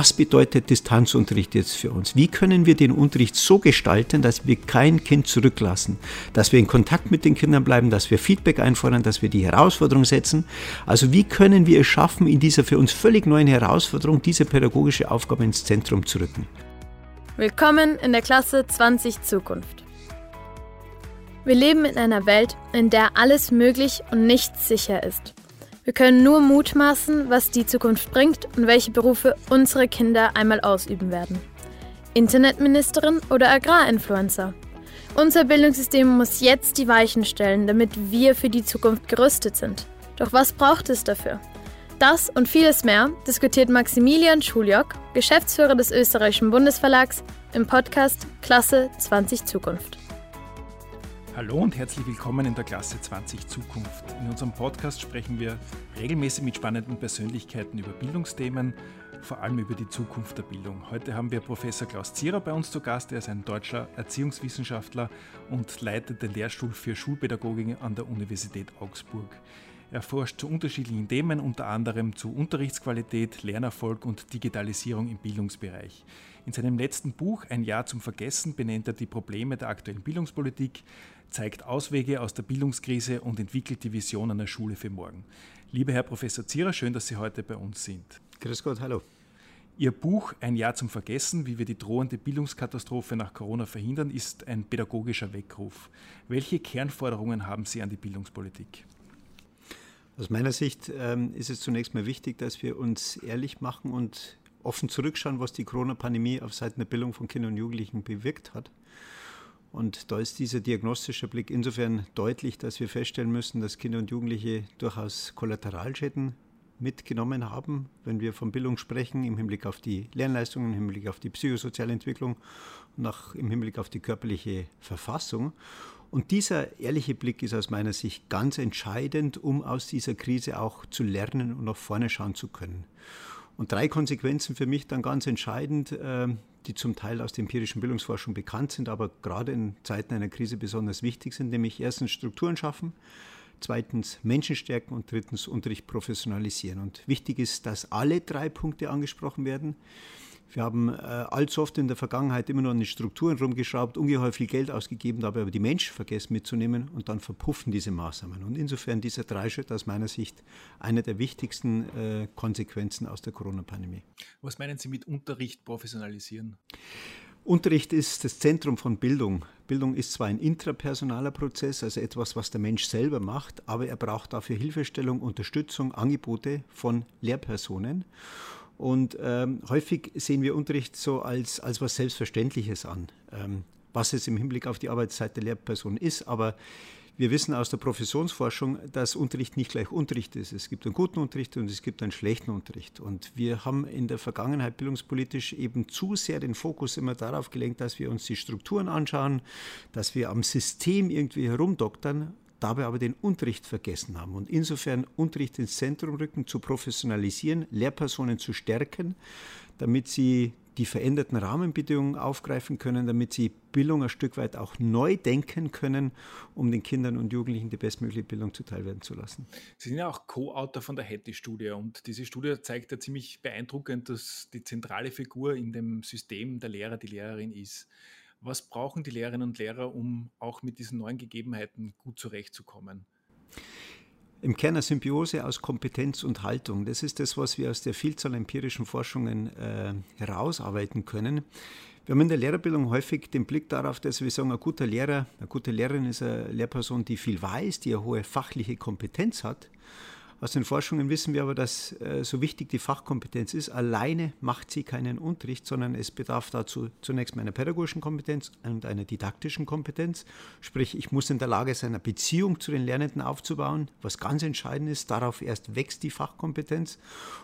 Was bedeutet Distanzunterricht jetzt für uns? Wie können wir den Unterricht so gestalten, dass wir kein Kind zurücklassen, dass wir in Kontakt mit den Kindern bleiben, dass wir Feedback einfordern, dass wir die Herausforderung setzen? Also wie können wir es schaffen, in dieser für uns völlig neuen Herausforderung diese pädagogische Aufgabe ins Zentrum zu rücken? Willkommen in der Klasse 20 Zukunft. Wir leben in einer Welt, in der alles möglich und nichts sicher ist. Wir können nur mutmaßen, was die Zukunft bringt und welche Berufe unsere Kinder einmal ausüben werden. Internetministerin oder Agrarinfluencer. Unser Bildungssystem muss jetzt die Weichen stellen, damit wir für die Zukunft gerüstet sind. Doch was braucht es dafür? Das und vieles mehr diskutiert Maximilian Schuljock, Geschäftsführer des österreichischen Bundesverlags, im Podcast Klasse 20 Zukunft. Hallo und herzlich willkommen in der Klasse 20 Zukunft. In unserem Podcast sprechen wir regelmäßig mit spannenden Persönlichkeiten über Bildungsthemen, vor allem über die Zukunft der Bildung. Heute haben wir Professor Klaus Zierer bei uns zu Gast. Er ist ein deutscher Erziehungswissenschaftler und leitet den Lehrstuhl für Schulpädagogik an der Universität Augsburg. Er forscht zu unterschiedlichen Themen, unter anderem zu Unterrichtsqualität, Lernerfolg und Digitalisierung im Bildungsbereich. In seinem letzten Buch Ein Jahr zum Vergessen benennt er die Probleme der aktuellen Bildungspolitik, zeigt Auswege aus der Bildungskrise und entwickelt die Vision einer Schule für morgen. Lieber Herr Professor Zierer, schön, dass Sie heute bei uns sind. Grüß Gott, hallo. Ihr Buch Ein Jahr zum Vergessen, wie wir die drohende Bildungskatastrophe nach Corona verhindern, ist ein pädagogischer Weckruf. Welche Kernforderungen haben Sie an die Bildungspolitik? Aus meiner Sicht ähm, ist es zunächst mal wichtig, dass wir uns ehrlich machen und offen zurückschauen, was die Corona-Pandemie auf Seiten der Bildung von Kindern und Jugendlichen bewirkt hat. Und da ist dieser diagnostische Blick insofern deutlich, dass wir feststellen müssen, dass Kinder und Jugendliche durchaus Kollateralschäden mitgenommen haben, wenn wir von Bildung sprechen, im Hinblick auf die Lernleistungen, im Hinblick auf die psychosoziale Entwicklung und auch im Hinblick auf die körperliche Verfassung. Und dieser ehrliche Blick ist aus meiner Sicht ganz entscheidend, um aus dieser Krise auch zu lernen und nach vorne schauen zu können. Und drei Konsequenzen für mich dann ganz entscheidend, ähm, die zum Teil aus der empirischen Bildungsforschung bekannt sind, aber gerade in Zeiten einer Krise besonders wichtig sind, nämlich erstens Strukturen schaffen, zweitens Menschen stärken und drittens Unterricht professionalisieren. Und wichtig ist, dass alle drei Punkte angesprochen werden. Wir haben äh, allzu oft in der Vergangenheit immer nur an den Strukturen rumgeschraubt, ungeheuer viel Geld ausgegeben, dabei aber die Menschen vergessen mitzunehmen und dann verpuffen diese Maßnahmen. Und insofern dieser Dreischritt aus meiner Sicht eine der wichtigsten äh, Konsequenzen aus der Corona-Pandemie. Was meinen Sie mit Unterricht professionalisieren? Unterricht ist das Zentrum von Bildung. Bildung ist zwar ein intrapersonaler Prozess, also etwas, was der Mensch selber macht, aber er braucht dafür Hilfestellung, Unterstützung, Angebote von Lehrpersonen. Und ähm, häufig sehen wir Unterricht so als, als was Selbstverständliches an, ähm, was es im Hinblick auf die Arbeitszeit der Lehrperson ist. Aber wir wissen aus der Professionsforschung, dass Unterricht nicht gleich Unterricht ist. Es gibt einen guten Unterricht und es gibt einen schlechten Unterricht. Und wir haben in der Vergangenheit bildungspolitisch eben zu sehr den Fokus immer darauf gelenkt, dass wir uns die Strukturen anschauen, dass wir am System irgendwie herumdoktern dabei aber den Unterricht vergessen haben. Und insofern Unterricht ins Zentrum rücken, zu professionalisieren, Lehrpersonen zu stärken, damit sie die veränderten Rahmenbedingungen aufgreifen können, damit sie Bildung ein Stück weit auch neu denken können, um den Kindern und Jugendlichen die bestmögliche Bildung zuteilwerden zu lassen. Sie sind ja auch Co-Autor von der Hattie-Studie und diese Studie zeigt ja ziemlich beeindruckend, dass die zentrale Figur in dem System der Lehrer die Lehrerin ist. Was brauchen die Lehrerinnen und Lehrer, um auch mit diesen neuen Gegebenheiten gut zurechtzukommen? Im Kern eine Symbiose aus Kompetenz und Haltung. Das ist das, was wir aus der Vielzahl empirischen Forschungen äh, herausarbeiten können. Wir haben in der Lehrerbildung häufig den Blick darauf, dass wir sagen, ein guter Lehrer, eine gute Lehrerin ist eine Lehrperson, die viel weiß, die eine hohe fachliche Kompetenz hat. Aus den Forschungen wissen wir aber, dass äh, so wichtig die Fachkompetenz ist, alleine macht sie keinen Unterricht, sondern es bedarf dazu zunächst meiner pädagogischen Kompetenz und einer didaktischen Kompetenz. Sprich, ich muss in der Lage sein, eine Beziehung zu den Lernenden aufzubauen, was ganz entscheidend ist. Darauf erst wächst die Fachkompetenz.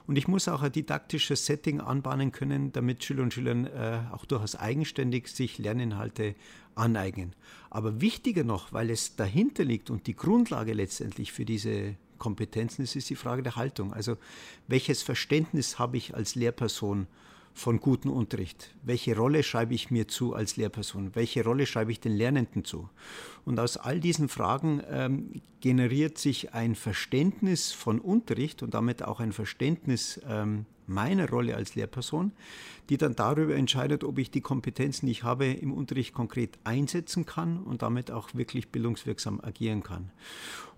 Und ich muss auch ein didaktisches Setting anbahnen können, damit Schüler und Schüler äh, auch durchaus eigenständig sich Lerninhalte aneignen. Aber wichtiger noch, weil es dahinter liegt und die Grundlage letztendlich für diese Kompetenzen, es ist die Frage der Haltung. Also welches Verständnis habe ich als Lehrperson von gutem Unterricht? Welche Rolle schreibe ich mir zu als Lehrperson? Welche Rolle schreibe ich den Lernenden zu? Und aus all diesen Fragen ähm, generiert sich ein Verständnis von Unterricht und damit auch ein Verständnis ähm, meiner Rolle als Lehrperson, die dann darüber entscheidet, ob ich die Kompetenzen, die ich habe, im Unterricht konkret einsetzen kann und damit auch wirklich bildungswirksam agieren kann.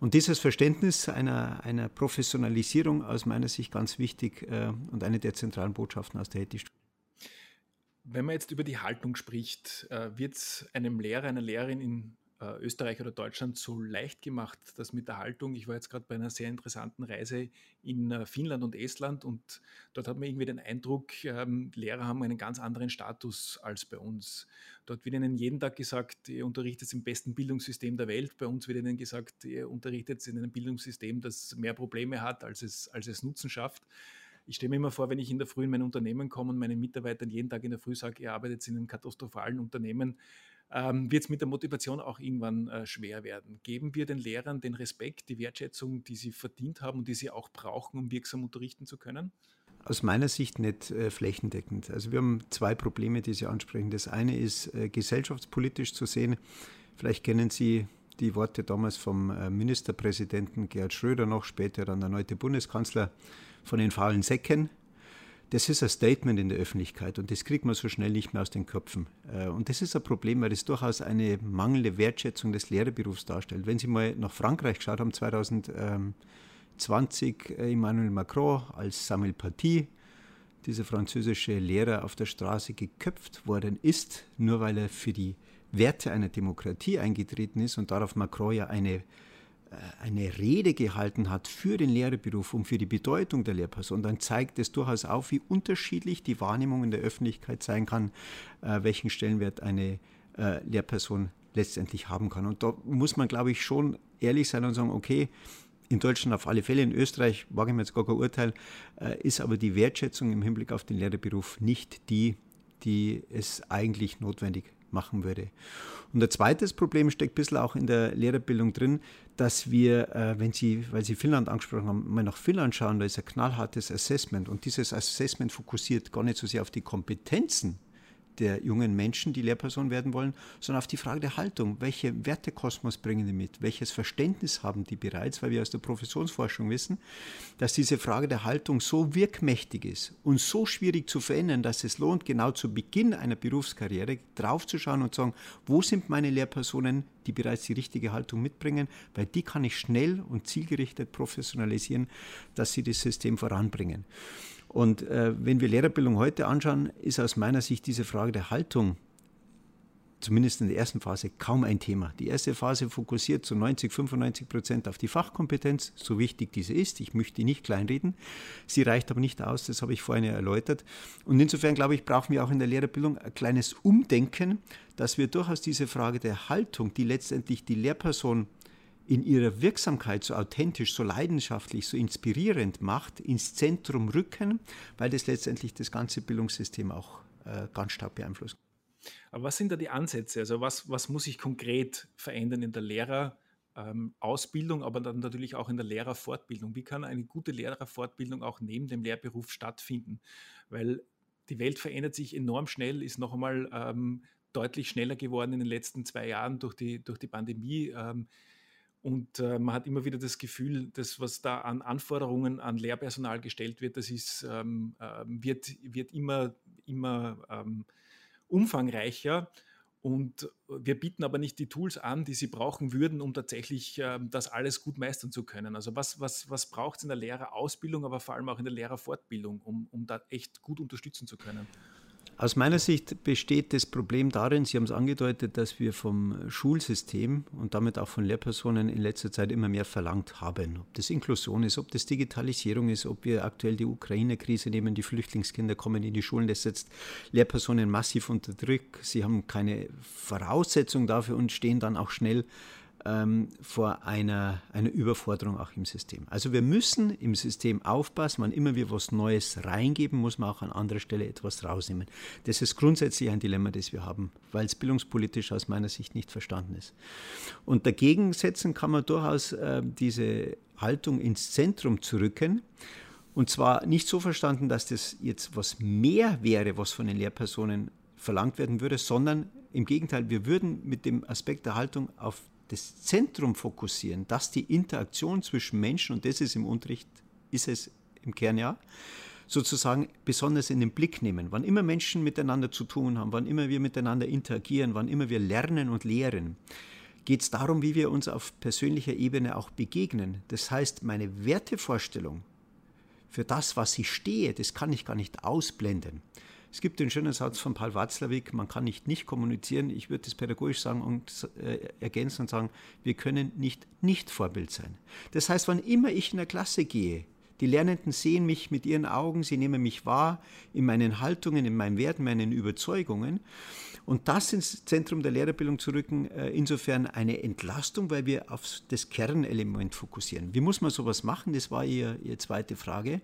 Und dieses Verständnis einer, einer Professionalisierung aus meiner Sicht ganz wichtig äh, und eine der zentralen Botschaften aus der Ethik. Wenn man jetzt über die Haltung spricht, äh, wird es einem Lehrer, einer Lehrerin in äh, Österreich oder Deutschland so leicht gemacht, das mit der Haltung. Ich war jetzt gerade bei einer sehr interessanten Reise in äh, Finnland und Estland und dort hat man irgendwie den Eindruck, ähm, Lehrer haben einen ganz anderen Status als bei uns. Dort wird ihnen jeden Tag gesagt, ihr unterrichtet im besten Bildungssystem der Welt. Bei uns wird ihnen gesagt, ihr unterrichtet in einem Bildungssystem, das mehr Probleme hat, als es, als es Nutzen schafft. Ich stelle mir immer vor, wenn ich in der Früh in mein Unternehmen komme und meinen Mitarbeitern jeden Tag in der Früh sage, ihr arbeitet in einem katastrophalen Unternehmen, ähm, wird es mit der Motivation auch irgendwann äh, schwer werden. Geben wir den Lehrern den Respekt, die Wertschätzung, die sie verdient haben und die sie auch brauchen, um wirksam unterrichten zu können? Aus meiner Sicht nicht äh, flächendeckend. Also wir haben zwei Probleme, die Sie ansprechen. Das eine ist äh, gesellschaftspolitisch zu sehen. Vielleicht kennen Sie die Worte damals vom äh, Ministerpräsidenten Gerhard Schröder noch, später dann der neue Bundeskanzler von den faulen Säcken. Das ist ein Statement in der Öffentlichkeit und das kriegt man so schnell nicht mehr aus den Köpfen. Äh, und das ist ein Problem, weil das durchaus eine mangelnde Wertschätzung des Lehrerberufs darstellt. Wenn Sie mal nach Frankreich geschaut haben, 2020 äh, Emmanuel Macron als Samuel Paty, dieser französische Lehrer auf der Straße geköpft worden ist, nur weil er für die Werte einer Demokratie eingetreten ist und darauf Macron ja eine eine Rede gehalten hat für den Lehrerberuf und für die Bedeutung der Lehrperson, dann zeigt es durchaus auf, wie unterschiedlich die Wahrnehmung in der Öffentlichkeit sein kann, äh, welchen Stellenwert eine äh, Lehrperson letztendlich haben kann. Und da muss man, glaube ich, schon ehrlich sein und sagen, okay, in Deutschland auf alle Fälle, in Österreich wage ich mir jetzt gar kein Urteil, äh, ist aber die Wertschätzung im Hinblick auf den Lehrerberuf nicht die, die es eigentlich notwendig machen würde. Und ein zweites Problem steckt ein bisschen auch in der Lehrerbildung drin, dass wir, äh, wenn Sie, weil Sie Finnland angesprochen haben, mal nach Finnland schauen, da ist ein knallhartes Assessment und dieses Assessment fokussiert gar nicht so sehr auf die Kompetenzen der jungen Menschen, die Lehrperson werden wollen, sondern auf die Frage der Haltung. Welche Wertekosmos bringen die mit? Welches Verständnis haben die bereits? Weil wir aus der Professionsforschung wissen, dass diese Frage der Haltung so wirkmächtig ist und so schwierig zu verändern, dass es lohnt, genau zu Beginn einer Berufskarriere draufzuschauen und zu sagen, wo sind meine Lehrpersonen, die bereits die richtige Haltung mitbringen, weil die kann ich schnell und zielgerichtet professionalisieren, dass sie das System voranbringen. Und äh, wenn wir Lehrerbildung heute anschauen, ist aus meiner Sicht diese Frage der Haltung zumindest in der ersten Phase kaum ein Thema. Die erste Phase fokussiert zu 90, 95 Prozent auf die Fachkompetenz, so wichtig diese ist. Ich möchte die nicht kleinreden. Sie reicht aber nicht aus, das habe ich vorhin erläutert. Und insofern, glaube ich, brauchen wir auch in der Lehrerbildung ein kleines Umdenken, dass wir durchaus diese Frage der Haltung, die letztendlich die Lehrperson in ihrer Wirksamkeit so authentisch, so leidenschaftlich, so inspirierend macht, ins Zentrum rücken, weil das letztendlich das ganze Bildungssystem auch äh, ganz stark beeinflusst. Aber was sind da die Ansätze? Also was, was muss sich konkret verändern in der Lehrerausbildung, ähm, aber dann natürlich auch in der Lehrerfortbildung? Wie kann eine gute Lehrerfortbildung auch neben dem Lehrberuf stattfinden? Weil die Welt verändert sich enorm schnell, ist noch einmal ähm, deutlich schneller geworden in den letzten zwei Jahren durch die, durch die Pandemie. Ähm, und äh, man hat immer wieder das Gefühl, dass was da an Anforderungen an Lehrpersonal gestellt wird, das ist, ähm, äh, wird, wird immer, immer ähm, umfangreicher. Und wir bieten aber nicht die Tools an, die sie brauchen würden, um tatsächlich äh, das alles gut meistern zu können. Also was, was, was braucht es in der Lehrerausbildung, aber vor allem auch in der Lehrerfortbildung, um, um da echt gut unterstützen zu können? Aus meiner Sicht besteht das Problem darin, Sie haben es angedeutet, dass wir vom Schulsystem und damit auch von Lehrpersonen in letzter Zeit immer mehr verlangt haben. Ob das Inklusion ist, ob das Digitalisierung ist, ob wir aktuell die Ukraine-Krise nehmen, die Flüchtlingskinder kommen in die Schulen, das setzt Lehrpersonen massiv unter Druck. Sie haben keine Voraussetzung dafür und stehen dann auch schnell ähm, vor einer, einer Überforderung auch im System. Also wir müssen im System aufpassen, wann immer wir was Neues reingeben, muss man auch an anderer Stelle etwas rausnehmen. Das ist grundsätzlich ein Dilemma, das wir haben, weil es bildungspolitisch aus meiner Sicht nicht verstanden ist. Und dagegen setzen kann man durchaus äh, diese Haltung ins Zentrum zu rücken Und zwar nicht so verstanden, dass das jetzt was mehr wäre, was von den Lehrpersonen verlangt werden würde, sondern im Gegenteil, wir würden mit dem Aspekt der Haltung auf das Zentrum fokussieren, dass die Interaktion zwischen Menschen, und das ist im Unterricht, ist es im Kern ja, sozusagen besonders in den Blick nehmen. Wann immer Menschen miteinander zu tun haben, wann immer wir miteinander interagieren, wann immer wir lernen und lehren, geht es darum, wie wir uns auf persönlicher Ebene auch begegnen. Das heißt, meine Wertevorstellung für das, was ich stehe, das kann ich gar nicht ausblenden. Es gibt den schönen Satz von Paul Watzlawick, man kann nicht nicht kommunizieren. Ich würde das pädagogisch sagen und äh, ergänzen und sagen, wir können nicht nicht Vorbild sein. Das heißt, wann immer ich in der Klasse gehe, die Lernenden sehen mich mit ihren Augen, sie nehmen mich wahr in meinen Haltungen, in meinen Werten, meinen Überzeugungen. Und das ins Zentrum der Lehrerbildung zu rücken, äh, insofern eine Entlastung, weil wir auf das Kernelement fokussieren. Wie muss man sowas machen? Das war Ihre, Ihre zweite Frage.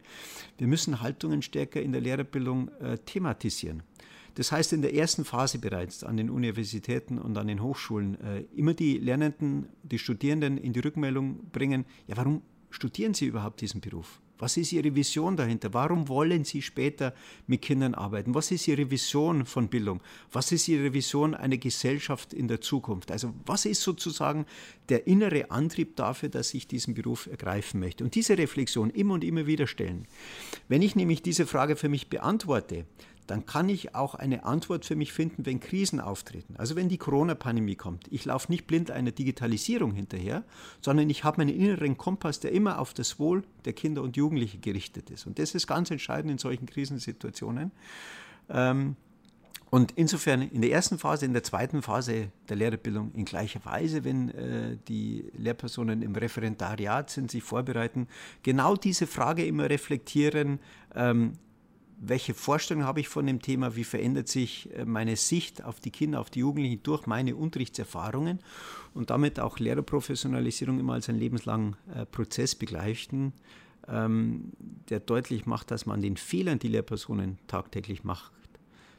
Wir müssen Haltungen stärker in der Lehrerbildung äh, thematisieren. Das heißt, in der ersten Phase bereits an den Universitäten und an den Hochschulen äh, immer die Lernenden, die Studierenden in die Rückmeldung bringen, ja, warum studieren Sie überhaupt diesen Beruf? Was ist Ihre Vision dahinter? Warum wollen Sie später mit Kindern arbeiten? Was ist Ihre Vision von Bildung? Was ist Ihre Vision einer Gesellschaft in der Zukunft? Also was ist sozusagen der innere Antrieb dafür, dass ich diesen Beruf ergreifen möchte? Und diese Reflexion immer und immer wieder stellen. Wenn ich nämlich diese Frage für mich beantworte, dann kann ich auch eine Antwort für mich finden, wenn Krisen auftreten. Also wenn die Corona-Pandemie kommt. Ich laufe nicht blind einer Digitalisierung hinterher, sondern ich habe meinen inneren Kompass, der immer auf das Wohl der Kinder und Jugendlichen gerichtet ist. Und das ist ganz entscheidend in solchen Krisensituationen. Ähm, und insofern in der ersten Phase, in der zweiten Phase der Lehrerbildung in gleicher Weise, wenn äh, die Lehrpersonen im Referendariat sind, sich vorbereiten, genau diese Frage immer reflektieren, ähm, welche Vorstellung habe ich von dem Thema, wie verändert sich äh, meine Sicht auf die Kinder, auf die Jugendlichen durch meine Unterrichtserfahrungen? Und damit auch Lehrerprofessionalisierung immer als einen lebenslangen äh, Prozess begleichen, ähm, der deutlich macht, dass man den Fehlern, die Lehrpersonen tagtäglich macht,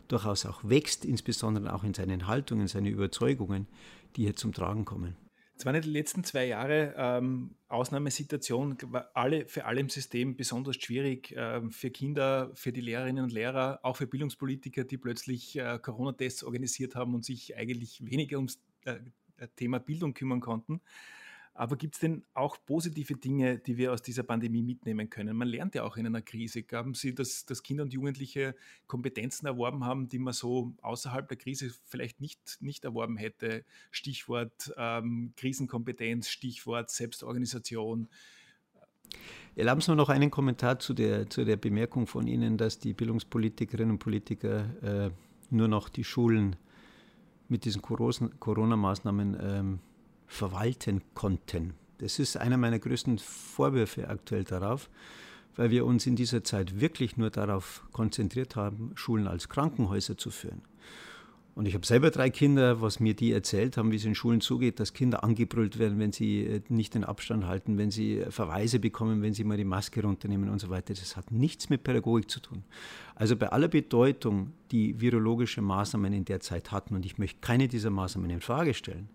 durchaus auch wächst, insbesondere auch in seinen Haltungen, seinen Überzeugungen, die hier zum Tragen kommen. Es waren die letzten zwei Jahre ähm, Ausnahmesituation, alle, für alle im System besonders schwierig, ähm, für Kinder, für die Lehrerinnen und Lehrer, auch für Bildungspolitiker, die plötzlich äh, Corona-Tests organisiert haben und sich eigentlich weniger ums äh, Thema Bildung kümmern konnten. Aber gibt es denn auch positive Dinge, die wir aus dieser Pandemie mitnehmen können? Man lernt ja auch in einer Krise. Glauben Sie, dass, dass Kinder und Jugendliche Kompetenzen erworben haben, die man so außerhalb der Krise vielleicht nicht, nicht erworben hätte? Stichwort ähm, Krisenkompetenz, Stichwort Selbstorganisation. Erlauben Sie mir noch einen Kommentar zu der, zu der Bemerkung von Ihnen, dass die Bildungspolitikerinnen und Politiker äh, nur noch die Schulen mit diesen Corona-Maßnahmen ähm, verwalten konnten. Das ist einer meiner größten Vorwürfe aktuell darauf, weil wir uns in dieser Zeit wirklich nur darauf konzentriert haben, Schulen als Krankenhäuser zu führen. Und ich habe selber drei Kinder, was mir die erzählt haben, wie es in Schulen zugeht, dass Kinder angebrüllt werden, wenn sie äh, nicht den Abstand halten, wenn sie Verweise bekommen, wenn sie mal die Maske runternehmen und so weiter. Das hat nichts mit Pädagogik zu tun. Also bei aller Bedeutung, die virologische Maßnahmen in der Zeit hatten, und ich möchte keine dieser Maßnahmen in Frage stellen,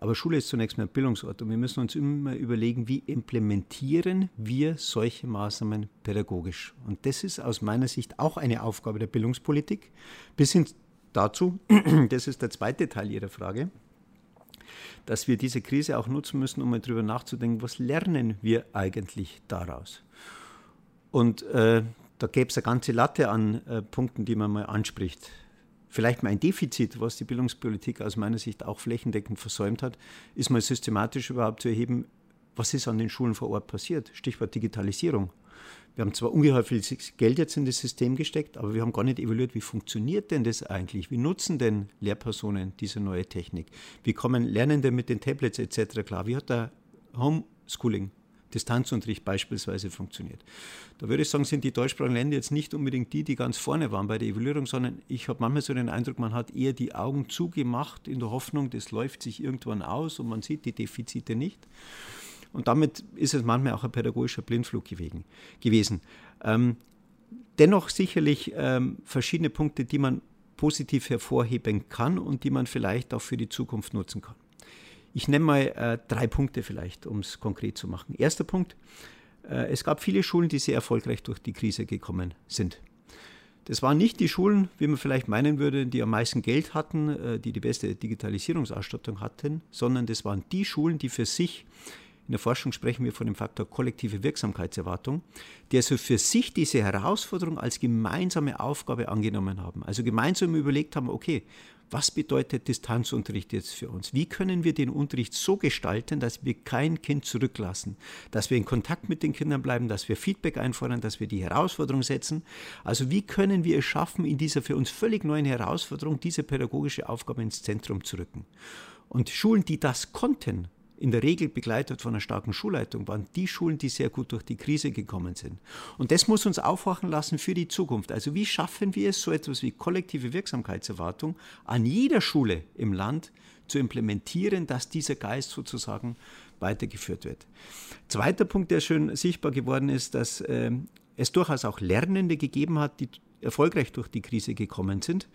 aber Schule ist zunächst mal ein Bildungsort und wir müssen uns immer überlegen, wie implementieren wir solche Maßnahmen pädagogisch. Und das ist aus meiner Sicht auch eine Aufgabe der Bildungspolitik. Bis hin dazu, das ist der zweite Teil Ihrer Frage, dass wir diese Krise auch nutzen müssen, um mal darüber nachzudenken, was lernen wir eigentlich daraus. Und äh, da gäbe es eine ganze Latte an äh, Punkten, die man mal anspricht vielleicht mal ein Defizit, was die Bildungspolitik aus meiner Sicht auch flächendeckend versäumt hat, ist mal systematisch überhaupt zu erheben, was ist an den Schulen vor Ort passiert. Stichwort Digitalisierung. Wir haben zwar ungeheuer viel Geld jetzt in das System gesteckt, aber wir haben gar nicht evaluiert, wie funktioniert denn das eigentlich? Wie nutzen denn Lehrpersonen diese neue Technik? Wie kommen Lernende mit den Tablets etc. klar? Wie hat der Homeschooling Distanzunterricht beispielsweise funktioniert. Da würde ich sagen, sind die deutschsprachigen Länder jetzt nicht unbedingt die, die ganz vorne waren bei der Evaluierung, sondern ich habe manchmal so den Eindruck, man hat eher die Augen zugemacht in der Hoffnung, das läuft sich irgendwann aus und man sieht die Defizite nicht. Und damit ist es manchmal auch ein pädagogischer Blindflug gewesen. Ähm, dennoch sicherlich ähm, verschiedene Punkte, die man positiv hervorheben kann und die man vielleicht auch für die Zukunft nutzen kann. Ich nenne mal äh, drei Punkte vielleicht, um es konkret zu machen. Erster Punkt, Äh, es gab viele Schulen, die sehr erfolgreich durch die Krise gekommen sind. Das waren nicht die Schulen, wie man vielleicht meinen würde, die am meisten Geld hatten, äh, die die beste Digitalisierungsausstattung hatten, sondern das waren die Schulen, die für sich in der Forschung sprechen wir von dem Faktor kollektive Wirksamkeitserwartung, die also für sich diese Herausforderung als gemeinsame Aufgabe angenommen haben. Also gemeinsam überlegt haben, okay, was bedeutet Distanzunterricht jetzt für uns? Wie können wir den Unterricht so gestalten, dass wir kein Kind zurücklassen, dass wir in Kontakt mit den Kindern bleiben, dass wir Feedback einfordern, dass wir die Herausforderung setzen? Also wie können wir es schaffen, in dieser für uns völlig neuen Herausforderung diese pädagogische Aufgabe ins Zentrum zu rücken? Und Schulen, die das konnten, in der Regel begleitet von einer starken Schulleitung, waren die Schulen, die sehr gut durch die Krise gekommen sind. Und das muss uns aufwachen lassen für die Zukunft. Also wie schaffen wir es, so etwas wie kollektive Wirksamkeitserwartung an jeder Schule im Land zu implementieren, dass dieser Geist sozusagen weitergeführt wird. Zweiter Punkt, der schön sichtbar geworden ist, dass äh, es durchaus auch Lernende gegeben hat, die erfolgreich durch die Krise gekommen sind.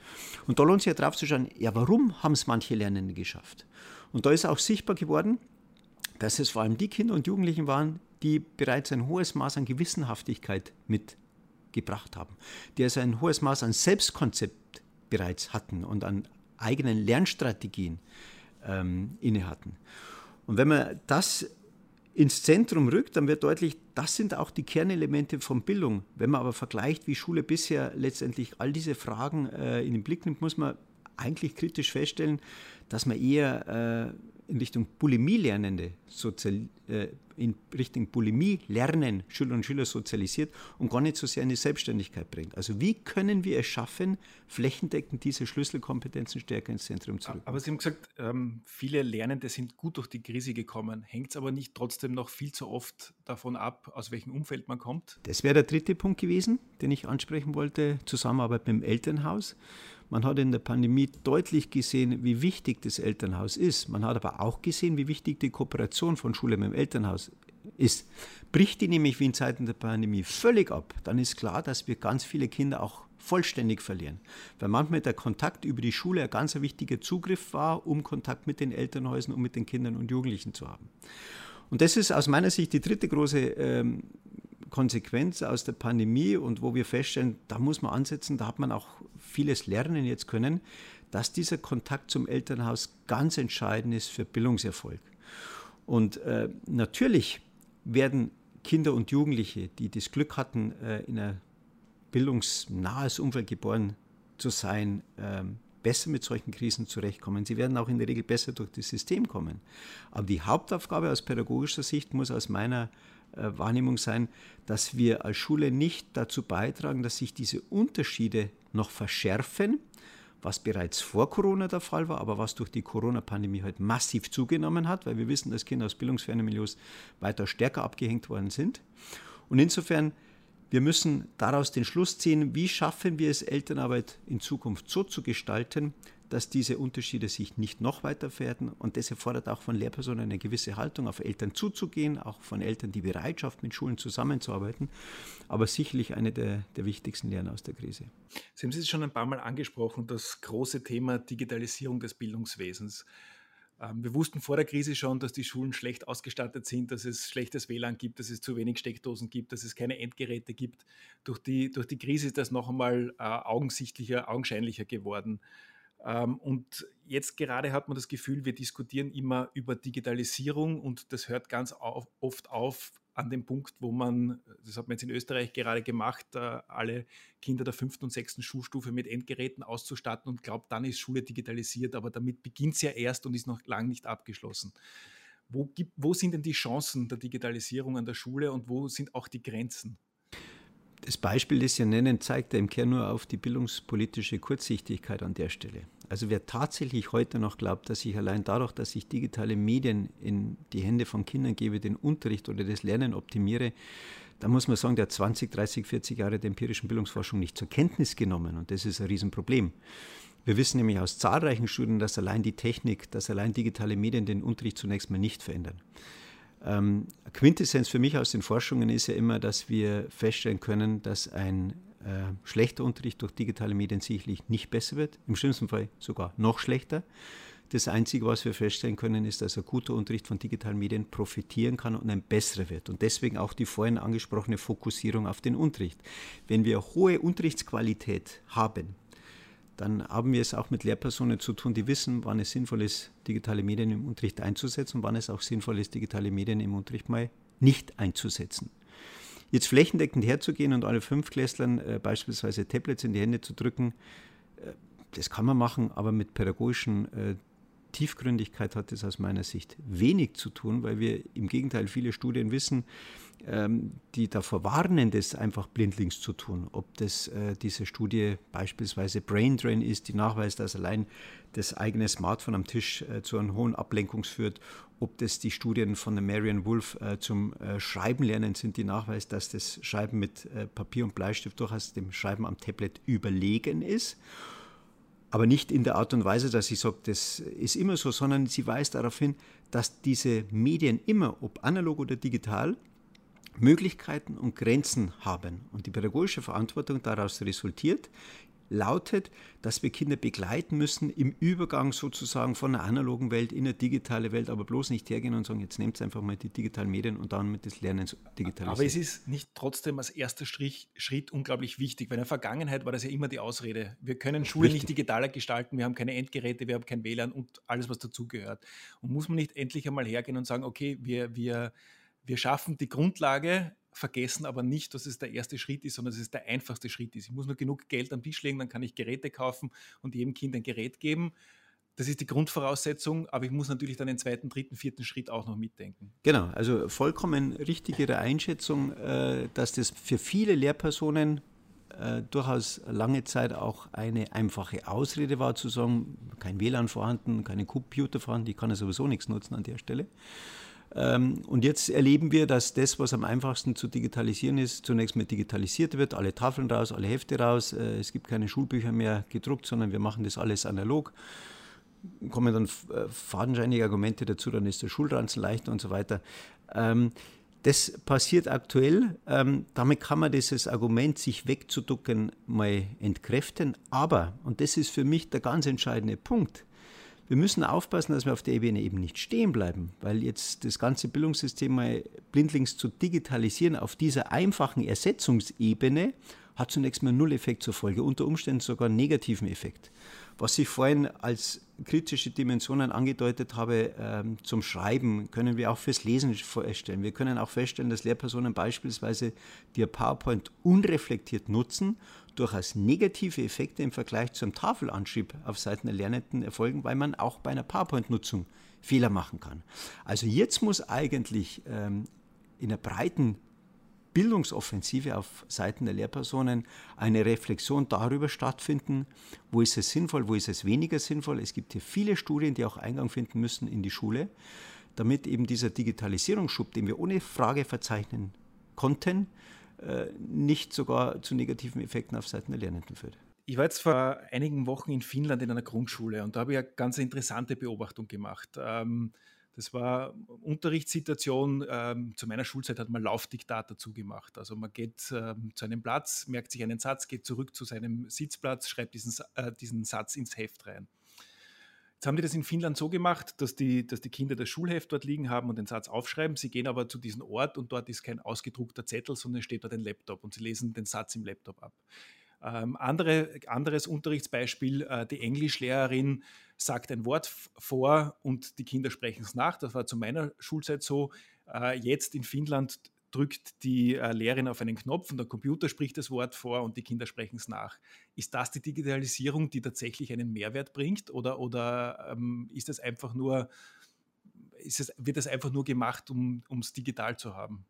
Und da lohnt sich ja drauf zu schauen, ja, warum haben es manche Lernende geschafft? Und da ist auch sichtbar geworden, dass es vor allem die Kinder und Jugendlichen waren, die bereits ein hohes Maß an Gewissenhaftigkeit mitgebracht haben, die also ein hohes Maß an Selbstkonzept bereits hatten und an eigenen Lernstrategien ähm, inne hatten. Und wenn man das ins Zentrum rückt, dann wird deutlich, das sind auch die Kernelemente von Bildung. Wenn man aber vergleicht, wie Schule bisher letztendlich all diese Fragen äh, in den Blick nimmt, muss man eigentlich kritisch feststellen, dass man eher äh, in Richtung Bulimie lernende, sozial, äh, in Richtung Bulimie lernen Schüler und Schüler sozialisiert und gar nicht so sehr in die Selbstständigkeit bringt. Also wie können wir es schaffen, flächendeckend diese Schlüsselkompetenzen stärker ins Zentrum zu rücken? Aber Sie haben gesagt, ähm, viele Lernende sind gut durch die Krise gekommen. Hängt es aber nicht trotzdem noch viel zu oft davon ab, aus welchem Umfeld man kommt? Das wäre der dritte Punkt gewesen, den ich ansprechen wollte, Zusammenarbeit mit dem Elternhaus. Man hat in der Pandemie deutlich gesehen, wie wichtig das Elternhaus ist. Man hat aber auch gesehen, wie wichtig die Kooperation von Schule mit dem Elternhaus ist. Bricht die nämlich wie in Zeiten der Pandemie völlig ab, dann ist klar, dass wir ganz viele Kinder auch vollständig verlieren. Weil manchmal der Kontakt über die Schule ein ganz wichtiger Zugriff war, um Kontakt mit den Elternhäusern und mit den Kindern und Jugendlichen zu haben. Und das ist aus meiner Sicht die dritte große ähm, Konsequenz aus der Pandemie und wo wir feststellen, da muss man ansetzen, da hat man auch vieles lernen jetzt können, dass dieser Kontakt zum Elternhaus ganz entscheidend ist für Bildungserfolg. Und äh, natürlich werden Kinder und Jugendliche, die das Glück hatten, äh, in ein bildungsnahes Umfeld geboren zu sein, äh, besser mit solchen Krisen zurechtkommen. Sie werden auch in der Regel besser durch das System kommen. Aber die Hauptaufgabe aus pädagogischer Sicht muss aus meiner äh, Wahrnehmung sein, dass wir als Schule nicht dazu beitragen, dass sich diese Unterschiede noch verschärfen, was bereits vor Corona der Fall war, aber was durch die Corona-Pandemie halt massiv zugenommen hat, weil wir wissen, dass Kinder aus bildungsfernen Milieus weiter stärker abgehängt worden sind. Und insofern, wir müssen daraus den Schluss ziehen, wie schaffen wir es, Elternarbeit in Zukunft so zu gestalten, dass diese Unterschiede sich nicht noch weiter werden. Und das erfordert auch von Lehrpersonen eine gewisse Haltung, auf Eltern zuzugehen, auch von Eltern die Bereitschaft, mit Schulen zusammenzuarbeiten. Aber sicherlich eine der, der wichtigsten Lehren aus der Krise. Sie haben es schon ein paar Mal angesprochen, das große Thema Digitalisierung des Bildungswesens. Ähm, wir wussten vor der Krise schon, dass die Schulen schlecht ausgestattet sind, dass es schlechtes WLAN gibt, dass es zu wenig Steckdosen gibt, dass es keine Endgeräte gibt. Durch die, durch die Krise ist das noch einmal äh, augensichtlicher, augenscheinlicher geworden. Ähm, und jetzt gerade hat man das Gefühl, wir diskutieren immer über Digitalisierung und das hört ganz auf, oft auf an dem Punkt, wo man, das hat man jetzt in Österreich gerade gemacht, äh, alle Kinder der fünften und sechsten Schulstufe mit Endgeräten auszustatten und glaubt, dann ist Schule digitalisiert, aber damit beginnt es ja erst und ist noch lange nicht abgeschlossen. Wo, gibt, wo sind denn die Chancen der Digitalisierung an der Schule und wo sind auch die Grenzen? Das Beispiel, das Sie nennen, zeigt ja im Kern nur auf die bildungspolitische Kurzsichtigkeit an der Stelle. Also wer tatsächlich heute noch glaubt, dass ich allein dadurch, dass ich digitale Medien in die Hände von Kindern gebe, den Unterricht oder das Lernen optimiere, da muss man sagen, der hat 20, 30, 40 Jahre der empirischen Bildungsforschung nicht zur Kenntnis genommen und das ist ein Riesenproblem. Wir wissen nämlich aus zahlreichen Studien, dass allein die Technik, dass allein digitale Medien den Unterricht zunächst mal nicht verändern. Ähm, Quintessenz für mich aus den Forschungen ist ja immer, dass wir feststellen können, dass ein äh, schlechter Unterricht durch digitale Medien sicherlich nicht besser wird, im schlimmsten Fall sogar noch schlechter. Das Einzige, was wir feststellen können, ist, dass ein guter Unterricht von digitalen Medien profitieren kann und ein besserer wird. Und deswegen auch die vorhin angesprochene Fokussierung auf den Unterricht. Wenn wir hohe Unterrichtsqualität haben, dann haben wir es auch mit Lehrpersonen zu tun, die wissen, wann es sinnvoll ist, digitale Medien im Unterricht einzusetzen und wann es auch sinnvoll ist, digitale Medien im Unterricht mal nicht einzusetzen. Jetzt flächendeckend herzugehen und alle Fünfklässlern äh, beispielsweise Tablets in die Hände zu drücken, äh, das kann man machen, aber mit pädagogischen äh, Tiefgründigkeit hat es aus meiner Sicht wenig zu tun, weil wir im Gegenteil viele Studien wissen, ähm, die davor warnen, das einfach blindlings zu tun. Ob das äh, diese Studie beispielsweise Brain Drain ist, die nachweist, dass allein das eigene Smartphone am Tisch äh, zu einem hohen Ablenkungs führt, ob das die Studien von der Marian Wolf äh, zum Schreiben lernen sind, die nachweist, dass das Schreiben mit Papier und Bleistift durchaus dem Schreiben am Tablet überlegen ist aber nicht in der Art und Weise, dass ich sage, das ist immer so, sondern sie weist darauf hin, dass diese Medien immer, ob analog oder digital, Möglichkeiten und Grenzen haben. Und die pädagogische Verantwortung daraus resultiert, lautet, dass wir Kinder begleiten müssen im Übergang sozusagen von der analogen Welt in eine digitale Welt, aber bloß nicht hergehen und sagen, jetzt nehmt einfach mal die digitalen Medien und dann mit des Lernens digitalisieren. Aber es ist nicht trotzdem als erster Strich, Schritt unglaublich wichtig, weil in der Vergangenheit war das ja immer die Ausrede. Wir können Schule Richtig. nicht digitaler gestalten, wir haben keine Endgeräte, wir haben kein WLAN und alles, was dazugehört. Und muss man nicht endlich einmal hergehen und sagen, okay, wir, wir, wir schaffen die Grundlage vergessen aber nicht, dass es der erste Schritt ist, sondern dass es der einfachste Schritt ist. Ich muss nur genug Geld am Tisch legen, dann kann ich Geräte kaufen und jedem Kind ein Gerät geben. Das ist die Grundvoraussetzung, aber ich muss natürlich dann den zweiten, dritten, vierten Schritt auch noch mitdenken. Genau, also vollkommen richtig Ihre Einschätzung, äh, dass das für viele Lehrpersonen äh, durchaus lange Zeit auch eine einfache Ausrede war, zu sagen, kein WLAN vorhanden, keine Computer vorhanden, die kann ja sowieso nichts nutzen an der Stelle. Ähm, und jetzt erleben wir, dass das, was am einfachsten zu digitalisieren ist, zunächst mal digitalisiert wird, alle Tafeln raus, alle Hefte raus. Äh, es gibt keine Schulbücher mehr gedruckt, sondern wir machen das alles analog. Kommen dann äh, fadenscheinige Argumente dazu, dann ist der Schulranzen leichter und so weiter. Ähm, das passiert aktuell. Ähm, damit kann man dieses Argument, sich wegzuducken, mal entkräften. Aber, und das ist für mich der ganz entscheidende Punkt, wir müssen aufpassen, dass wir auf der Ebene eben nicht stehen bleiben, weil jetzt das ganze Bildungssystem mal blindlings zu digitalisieren auf dieser einfachen Ersetzungsebene hat zunächst mal null Effekt zur Folge, unter Umständen sogar einen negativen Effekt. Was ich vorhin als kritische Dimensionen angedeutet habe ähm, zum Schreiben, können wir auch fürs Lesen feststellen. Wir können auch feststellen, dass Lehrpersonen beispielsweise die PowerPoint unreflektiert nutzen durchaus negative Effekte im Vergleich zum Tafelanschrieb auf Seiten der Lernenden erfolgen, weil man auch bei einer PowerPoint-Nutzung Fehler machen kann. Also jetzt muss eigentlich ähm, in einer breiten Bildungsoffensive auf Seiten der Lehrpersonen eine Reflexion darüber stattfinden, wo ist es sinnvoll, wo ist es weniger sinnvoll. Es gibt hier viele Studien, die auch Eingang finden müssen in die Schule, damit eben dieser Digitalisierungsschub, den wir ohne Frage verzeichnen konnten, nicht sogar zu negativen Effekten auf Seiten der Lernenden führt. Ich war jetzt vor einigen Wochen in Finnland in einer Grundschule und da habe ich eine ganz interessante Beobachtung gemacht. Ähm, das war Unterrichtssituation. Ähm, zu meiner Schulzeit hat man Laufdiktat dazu gemacht. Also man geht ähm, zu einem Platz, merkt sich einen Satz, geht zurück zu seinem Sitzplatz, schreibt diesen, äh, diesen Satz ins Heft rein. Jetzt haben die das in Finnland so gemacht, dass die, dass die Kinder das Schulheft dort liegen haben und den Satz aufschreiben. Sie gehen aber zu diesem Ort und dort ist kein ausgedruckter Zettel, sondern steht dort ein Laptop und sie lesen den Satz im Laptop ab. Ähm, andere, anderes Unterrichtsbeispiel, äh, die Englischlehrerin sagt ein Wort vor und die Kinder sprechen es nach. Das war zu meiner Schulzeit so. Äh, jetzt in Finnland drückt die äh, Lehrerin auf einen Knopf und der Computer spricht das Wort vor und die Kinder sprechen es nach. Ist das die Digitalisierung, die tatsächlich einen Mehrwert bringt oder, oder ähm, ist es einfach nur, ist es, wird es einfach nur gemacht, um es digital zu haben?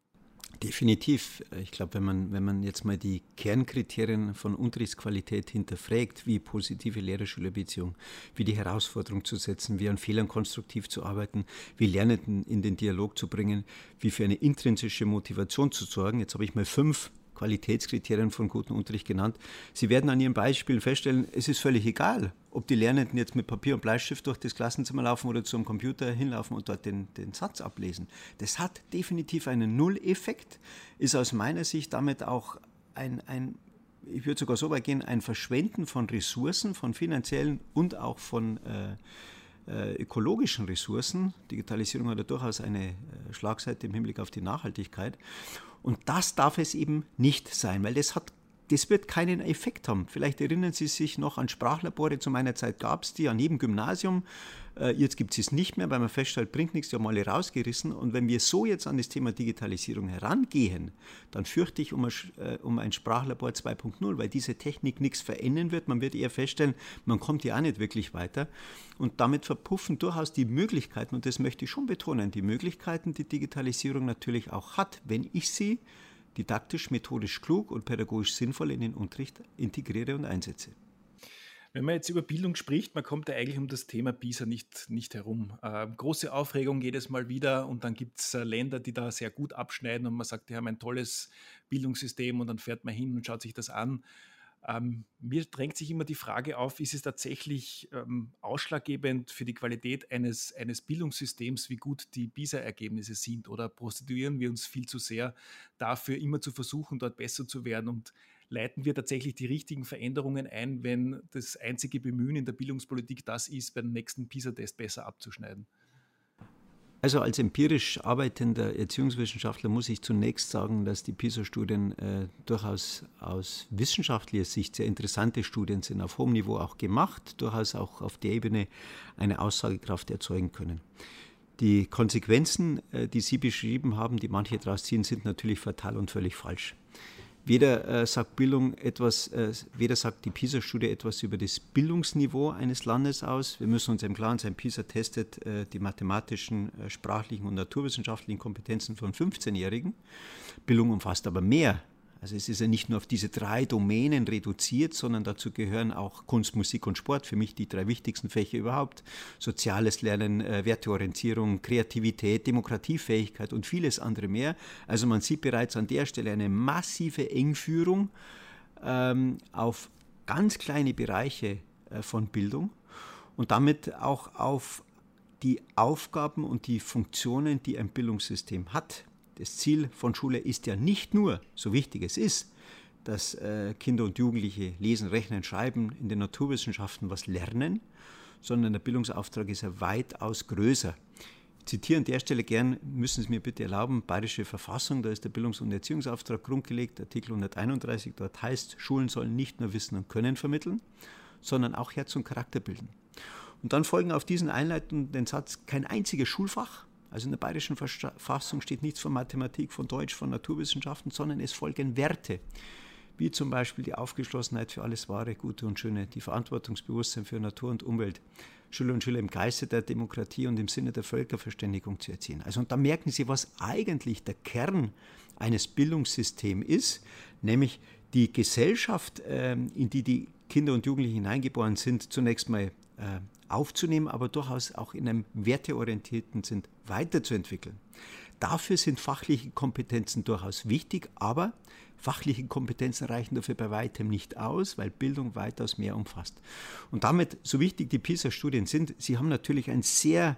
Definitiv. Ich glaube, wenn man, wenn man jetzt mal die Kernkriterien von Unterrichtsqualität hinterfragt, wie positive Lehrer-Schüler-Beziehung, wie die Herausforderung zu setzen, wie an Fehlern konstruktiv zu arbeiten, wie Lernenden in den Dialog zu bringen, wie für eine intrinsische Motivation zu sorgen. Jetzt habe ich mal fünf Qualitätskriterien von gutem Unterricht genannt. Sie werden an Ihren Beispielen feststellen, es ist völlig egal, ob die Lernenden jetzt mit Papier und Bleistift durch das Klassenzimmer laufen oder zum Computer hinlaufen und dort den, den Satz ablesen. Das hat definitiv einen Null-Effekt, ist aus meiner Sicht damit auch ein, ein ich würde sogar so weit gehen, ein Verschwenden von Ressourcen, von finanziellen und auch von äh, ökologischen Ressourcen. Digitalisierung hat ja durchaus eine äh, Schlagseite im Hinblick auf die Nachhaltigkeit. Und das darf es eben nicht sein, weil das hat das wird keinen Effekt haben. Vielleicht erinnern Sie sich noch an Sprachlabore. Zu meiner Zeit gab es die an jedem Gymnasium. Äh, jetzt gibt es es nicht mehr, weil man feststellt, bringt nichts, die haben alle rausgerissen. Und wenn wir so jetzt an das Thema Digitalisierung herangehen, dann fürchte ich um ein, äh, um ein Sprachlabor 2.0, weil diese Technik nichts verändern wird. Man wird eher feststellen, man kommt hier auch nicht wirklich weiter. Und damit verpuffen durchaus die Möglichkeiten, und das möchte ich schon betonen, die Möglichkeiten, die Digitalisierung natürlich auch hat, wenn ich sie didaktisch, methodisch klug und pädagogisch sinnvoll in den Unterricht integriere und einsetze. Wenn man jetzt über Bildung spricht, man kommt ja eigentlich um das Thema PISA nicht, nicht herum. Äh, große Aufregung jedes Mal wieder und dann gibt es äh, Länder, die da sehr gut abschneiden und man sagt, die haben ein tolles Bildungssystem und dann fährt man hin und schaut sich das an. Ähm, mir drängt sich immer die Frage auf, ist es tatsächlich ähm, ausschlaggebend für die Qualität eines, eines Bildungssystems, wie gut die PISA-Ergebnisse sind? Oder prostituieren wir uns viel zu sehr dafür, immer zu versuchen, dort besser zu werden? Und leiten wir tatsächlich die richtigen Veränderungen ein, wenn das einzige Bemühen in der Bildungspolitik das ist, beim nächsten PISA-Test besser abzuschneiden? Also als empirisch arbeitender Erziehungswissenschaftler muss ich zunächst sagen, dass die PISA-Studien äh, durchaus aus wissenschaftlicher Sicht sehr interessante Studien sind, auf hohem Niveau auch gemacht, durchaus auch auf der Ebene eine Aussagekraft erzeugen können. Die Konsequenzen, äh, die Sie beschrieben haben, die manche daraus ziehen, sind natürlich fatal und völlig falsch. Weder äh, sagt Bildung etwas, äh, weder sagt die PISA-Studie etwas über das Bildungsniveau eines Landes aus. Wir müssen uns im Klaren sein, PISA testet äh, die mathematischen, äh, sprachlichen und naturwissenschaftlichen Kompetenzen von 15-Jährigen. Bildung umfasst aber mehr also es ist ja nicht nur auf diese drei Domänen reduziert, sondern dazu gehören auch Kunst, Musik und Sport, für mich die drei wichtigsten Fächer überhaupt. Soziales Lernen, äh, Werteorientierung, Kreativität, Demokratiefähigkeit und vieles andere mehr. Also man sieht bereits an der Stelle eine massive Engführung ähm, auf ganz kleine Bereiche äh, von Bildung und damit auch auf die Aufgaben und die Funktionen, die ein Bildungssystem hat das Ziel von Schule ist ja nicht nur, so wichtig es ist, dass äh, Kinder und Jugendliche lesen, rechnen, schreiben, in den Naturwissenschaften was lernen, sondern der Bildungsauftrag ist ja weitaus größer. Ich zitiere an der Stelle gern, müssen Sie mir bitte erlauben, Bayerische Verfassung, da ist der Bildungs- und Erziehungsauftrag grundgelegt, Artikel 131, dort heißt, Schulen sollen nicht nur Wissen und Können vermitteln, sondern auch Herz und Charakter bilden. Und dann folgen auf diesen einleitenden Satz kein einziges Schulfach, also in der bayerischen Verfassung steht nichts von Mathematik, von Deutsch, von Naturwissenschaften, sondern es folgen Werte, wie zum Beispiel die Aufgeschlossenheit für alles Wahre, Gute und Schöne, die Verantwortungsbewusstsein für Natur und Umwelt, Schüler und Schüler im Geiste der Demokratie und im Sinne der Völkerverständigung zu erziehen. Also und da merken Sie, was eigentlich der Kern eines Bildungssystems ist, nämlich die Gesellschaft, ähm, in die die Kinder und Jugendlichen hineingeboren sind, zunächst mal äh, aufzunehmen, aber durchaus auch in einem werteorientierten Sinn weiterzuentwickeln. Dafür sind fachliche Kompetenzen durchaus wichtig, aber fachliche Kompetenzen reichen dafür bei weitem nicht aus, weil Bildung weitaus mehr umfasst. Und damit, so wichtig die PISA-Studien sind, sie haben natürlich einen sehr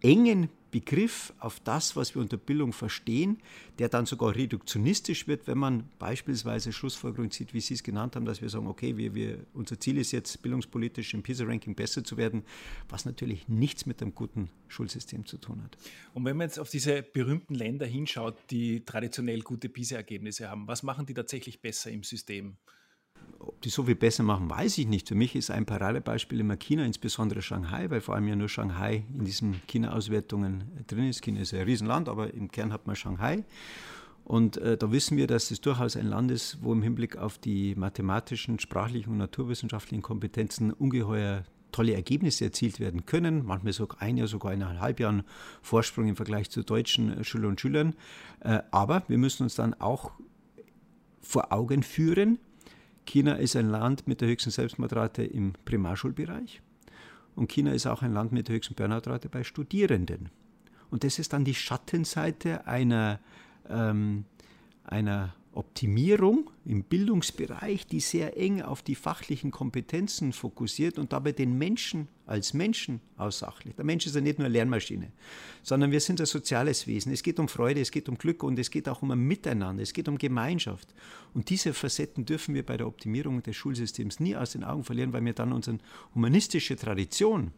engen Begriff auf das, was wir unter Bildung verstehen, der dann sogar reduktionistisch wird, wenn man beispielsweise Schlussfolgerungen zieht, wie Sie es genannt haben, dass wir sagen, okay, wir, wir, unser Ziel ist jetzt, bildungspolitisch im PISA-Ranking besser zu werden, was natürlich nichts mit einem guten Schulsystem zu tun hat. Und wenn man jetzt auf diese berühmten Länder hinschaut, die traditionell gute PISA-Ergebnisse haben, was machen die tatsächlich besser im System? Ob die so viel besser machen, weiß ich nicht. Für mich ist ein Paradebeispiel immer China, insbesondere Shanghai, weil vor allem ja nur Shanghai in diesen China-Auswertungen drin ist. China ist ein Riesenland, aber im Kern hat man Shanghai. Und äh, da wissen wir, dass es durchaus ein Land ist, wo im Hinblick auf die mathematischen, sprachlichen und naturwissenschaftlichen Kompetenzen ungeheuer tolle Ergebnisse erzielt werden können, manchmal sogar ein Jahr, sogar eineinhalb Jahren Vorsprung im Vergleich zu deutschen äh, Schülern und Schülern. Äh, aber wir müssen uns dann auch vor Augen führen, China ist ein Land mit der höchsten Selbstmordrate im Primarschulbereich und China ist auch ein Land mit der höchsten Burnoutrate bei Studierenden. Und das ist dann die Schattenseite einer, ähm, einer Optimierung im Bildungsbereich, die sehr eng auf die fachlichen Kompetenzen fokussiert und dabei den Menschen als Menschen aussachlich. Der Mensch ist ja nicht nur eine Lernmaschine, sondern wir sind ein soziales Wesen. Es geht um Freude, es geht um Glück und es geht auch um ein Miteinander, es geht um Gemeinschaft. Und diese Facetten dürfen wir bei der Optimierung des Schulsystems nie aus den Augen verlieren, weil wir dann unsere humanistische Tradition,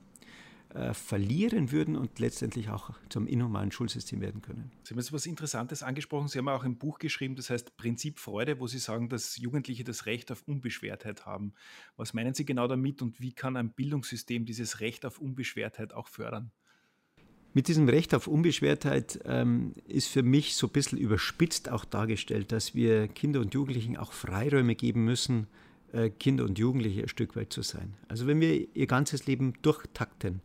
äh, verlieren würden und letztendlich auch zum inhumanen Schulsystem werden können. Sie haben jetzt was Interessantes angesprochen. Sie haben auch ein Buch geschrieben, das heißt Prinzip Freude, wo Sie sagen, dass Jugendliche das Recht auf Unbeschwertheit haben. Was meinen Sie genau damit und wie kann ein Bildungssystem dieses Recht auf Unbeschwertheit auch fördern? Mit diesem Recht auf Unbeschwertheit ähm, ist für mich so ein bisschen überspitzt auch dargestellt, dass wir Kinder und Jugendlichen auch Freiräume geben müssen, Kinder und Jugendliche ein Stück weit zu sein. Also wenn wir ihr ganzes Leben durchtakten,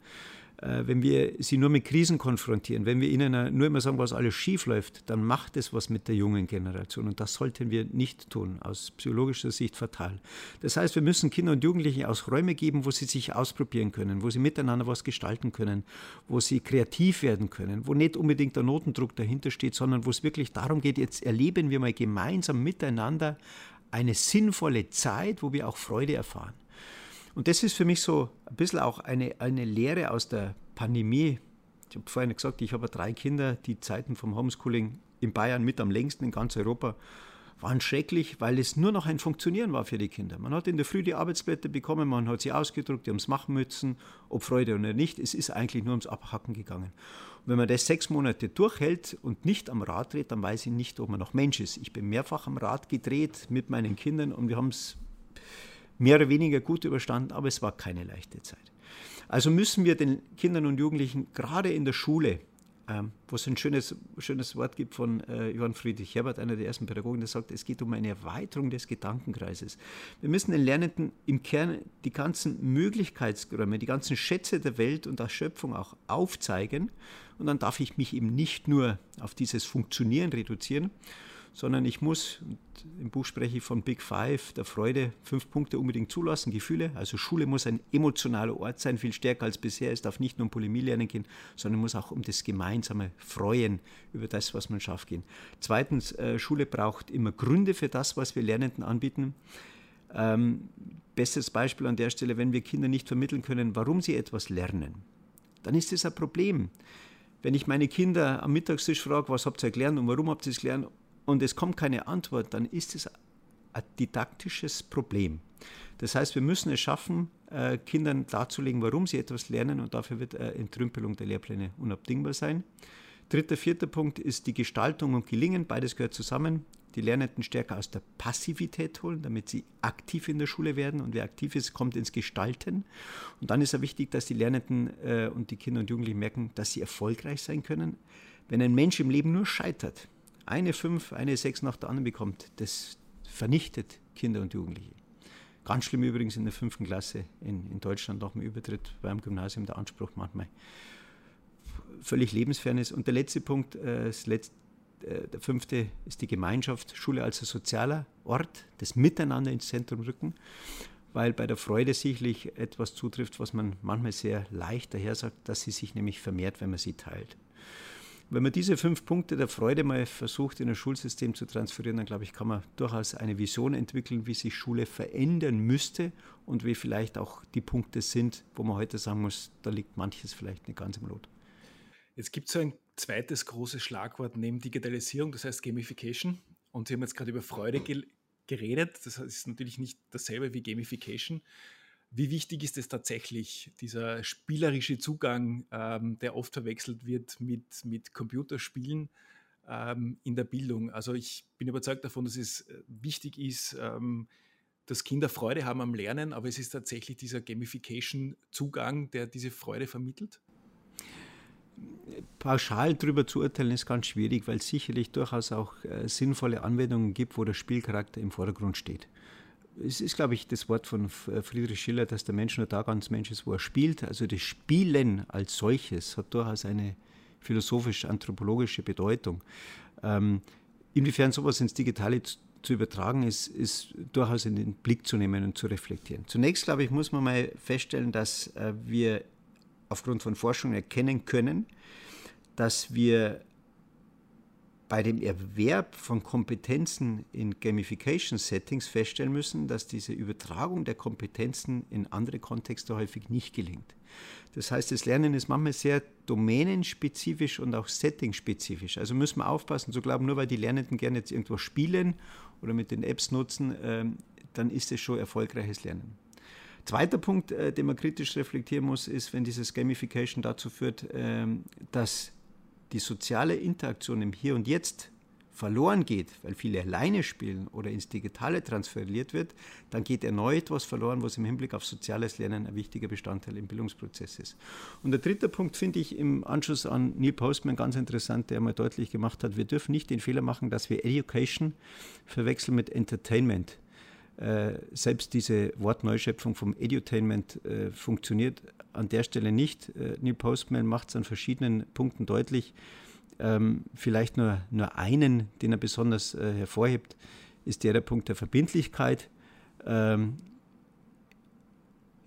äh, wenn wir sie nur mit Krisen konfrontieren, wenn wir ihnen nur immer sagen, was alles schief läuft, dann macht es was mit der jungen Generation. Und das sollten wir nicht tun, aus psychologischer Sicht fatal. Das heißt, wir müssen Kinder und Jugendlichen auch Räume geben, wo sie sich ausprobieren können, wo sie miteinander was gestalten können, wo sie kreativ werden können, wo nicht unbedingt der Notendruck dahinter steht, sondern wo es wirklich darum geht, jetzt erleben wir mal gemeinsam miteinander eine sinnvolle Zeit, wo wir auch Freude erfahren. Und das ist für mich so ein bisschen auch eine, eine Lehre aus der Pandemie. Ich habe vorhin gesagt, ich habe drei Kinder, die Zeiten vom Homeschooling in Bayern mit am längsten in ganz Europa waren schrecklich, weil es nur noch ein Funktionieren war für die Kinder. Man hat in der Früh die Arbeitsblätter bekommen, man hat sie ausgedruckt, die haben es machen müssen, ob Freude oder nicht. Es ist eigentlich nur ums Abhacken gegangen. Wenn man das sechs Monate durchhält und nicht am Rad dreht, dann weiß ich nicht, ob man noch Mensch ist. Ich bin mehrfach am Rad gedreht mit meinen Kindern und wir haben es mehr oder weniger gut überstanden, aber es war keine leichte Zeit. Also müssen wir den Kindern und Jugendlichen gerade in der Schule ähm, wo es ein schönes, schönes Wort gibt von äh, Johann Friedrich Herbert, einer der ersten Pädagogen, der sagt, es geht um eine Erweiterung des Gedankenkreises. Wir müssen den Lernenden im Kern die ganzen Möglichkeitsräume, die ganzen Schätze der Welt und der Schöpfung auch aufzeigen. Und dann darf ich mich eben nicht nur auf dieses Funktionieren reduzieren, sondern ich muss, im Buch spreche ich von Big Five, der Freude, fünf Punkte unbedingt zulassen, Gefühle. Also Schule muss ein emotionaler Ort sein, viel stärker als bisher. Es darf nicht nur um Polemie lernen gehen, sondern muss auch um das gemeinsame Freuen über das, was man schafft, gehen. Zweitens, äh, Schule braucht immer Gründe für das, was wir Lernenden anbieten. Ähm, bestes Beispiel an der Stelle, wenn wir Kinder nicht vermitteln können, warum sie etwas lernen, dann ist das ein Problem. Wenn ich meine Kinder am Mittagstisch frage, was habt ihr gelernt und warum habt ihr es gelernt und es kommt keine Antwort, dann ist es ein didaktisches Problem. Das heißt, wir müssen es schaffen, äh, Kindern darzulegen, warum sie etwas lernen und dafür wird Entrümpelung der Lehrpläne unabdingbar sein. Dritter, vierter Punkt ist die Gestaltung und Gelingen. Beides gehört zusammen. Die Lernenden stärker aus der Passivität holen, damit sie aktiv in der Schule werden. Und wer aktiv ist, kommt ins Gestalten. Und dann ist es wichtig, dass die Lernenden äh, und die Kinder und Jugendlichen merken, dass sie erfolgreich sein können. Wenn ein Mensch im Leben nur scheitert, eine fünf, eine sechs nach der anderen bekommt, das vernichtet Kinder und Jugendliche. Ganz schlimm übrigens in der fünften Klasse in, in Deutschland nach dem Übertritt beim Gymnasium der Anspruch manchmal völlig lebensfern. Und der letzte Punkt, äh, letzte, äh, der fünfte ist die Gemeinschaft, Schule als sozialer Ort, das Miteinander ins Zentrum rücken, weil bei der Freude sicherlich etwas zutrifft, was man manchmal sehr leicht daher sagt, dass sie sich nämlich vermehrt, wenn man sie teilt. Wenn man diese fünf Punkte der Freude mal versucht, in ein Schulsystem zu transferieren, dann glaube ich, kann man durchaus eine Vision entwickeln, wie sich Schule verändern müsste und wie vielleicht auch die Punkte sind, wo man heute sagen muss, da liegt manches vielleicht nicht ganz im Lot. Jetzt gibt es so ein zweites großes Schlagwort neben Digitalisierung, das heißt Gamification. Und Sie haben jetzt gerade über Freude geredet. Das ist natürlich nicht dasselbe wie Gamification. Wie wichtig ist es tatsächlich, dieser spielerische Zugang, ähm, der oft verwechselt wird mit, mit Computerspielen ähm, in der Bildung? Also ich bin überzeugt davon, dass es äh, wichtig ist, ähm, dass Kinder Freude haben am Lernen, aber es ist tatsächlich dieser Gamification-Zugang, der diese Freude vermittelt? Pauschal darüber zu urteilen ist ganz schwierig, weil es sicherlich durchaus auch äh, sinnvolle Anwendungen gibt, wo der Spielcharakter im Vordergrund steht es ist, glaube ich, das Wort von äh, Friedrich Schiller, dass der Mensch nur da ganz Mensch ist, wo er spielt. Also das Spielen als solches hat durchaus eine philosophisch-anthropologische Bedeutung. Ähm, inwiefern sowas ins Digitale zu, zu übertragen ist, ist durchaus in den Blick zu nehmen und zu reflektieren. Zunächst, glaube ich, muss man mal feststellen, dass äh, wir aufgrund von Forschung erkennen können, dass wir bei dem Erwerb von Kompetenzen in Gamification-Settings feststellen müssen, dass diese Übertragung der Kompetenzen in andere Kontexte häufig nicht gelingt. Das heißt, das Lernen ist manchmal sehr domänenspezifisch und auch settingspezifisch. Also müssen wir aufpassen zu glauben, nur weil die Lernenden gerne jetzt irgendwo spielen oder mit den Apps nutzen, ähm, dann ist es schon erfolgreiches Lernen. Zweiter Punkt, äh, den man kritisch reflektieren muss, ist, wenn dieses Gamification dazu führt, ähm, dass die soziale Interaktion im Hier und Jetzt verloren geht, weil viele alleine spielen oder ins Digitale transferiert wird, dann geht erneut was verloren, was im Hinblick auf soziales Lernen ein wichtiger Bestandteil im Bildungsprozess ist. Und der dritte Punkt finde ich im Anschluss an Neil Postman ganz interessant, der mal deutlich gemacht hat, wir dürfen nicht den Fehler machen, dass wir Education verwechseln mit Entertainment. Äh, selbst diese Wortneuschöpfung vom Edutainment äh, funktioniert an der Stelle nicht. Äh, Neil Postman macht es an verschiedenen Punkten deutlich, ähm, vielleicht nur, nur einen, den er besonders äh, hervorhebt, ist der, der Punkt der Verbindlichkeit. Ähm,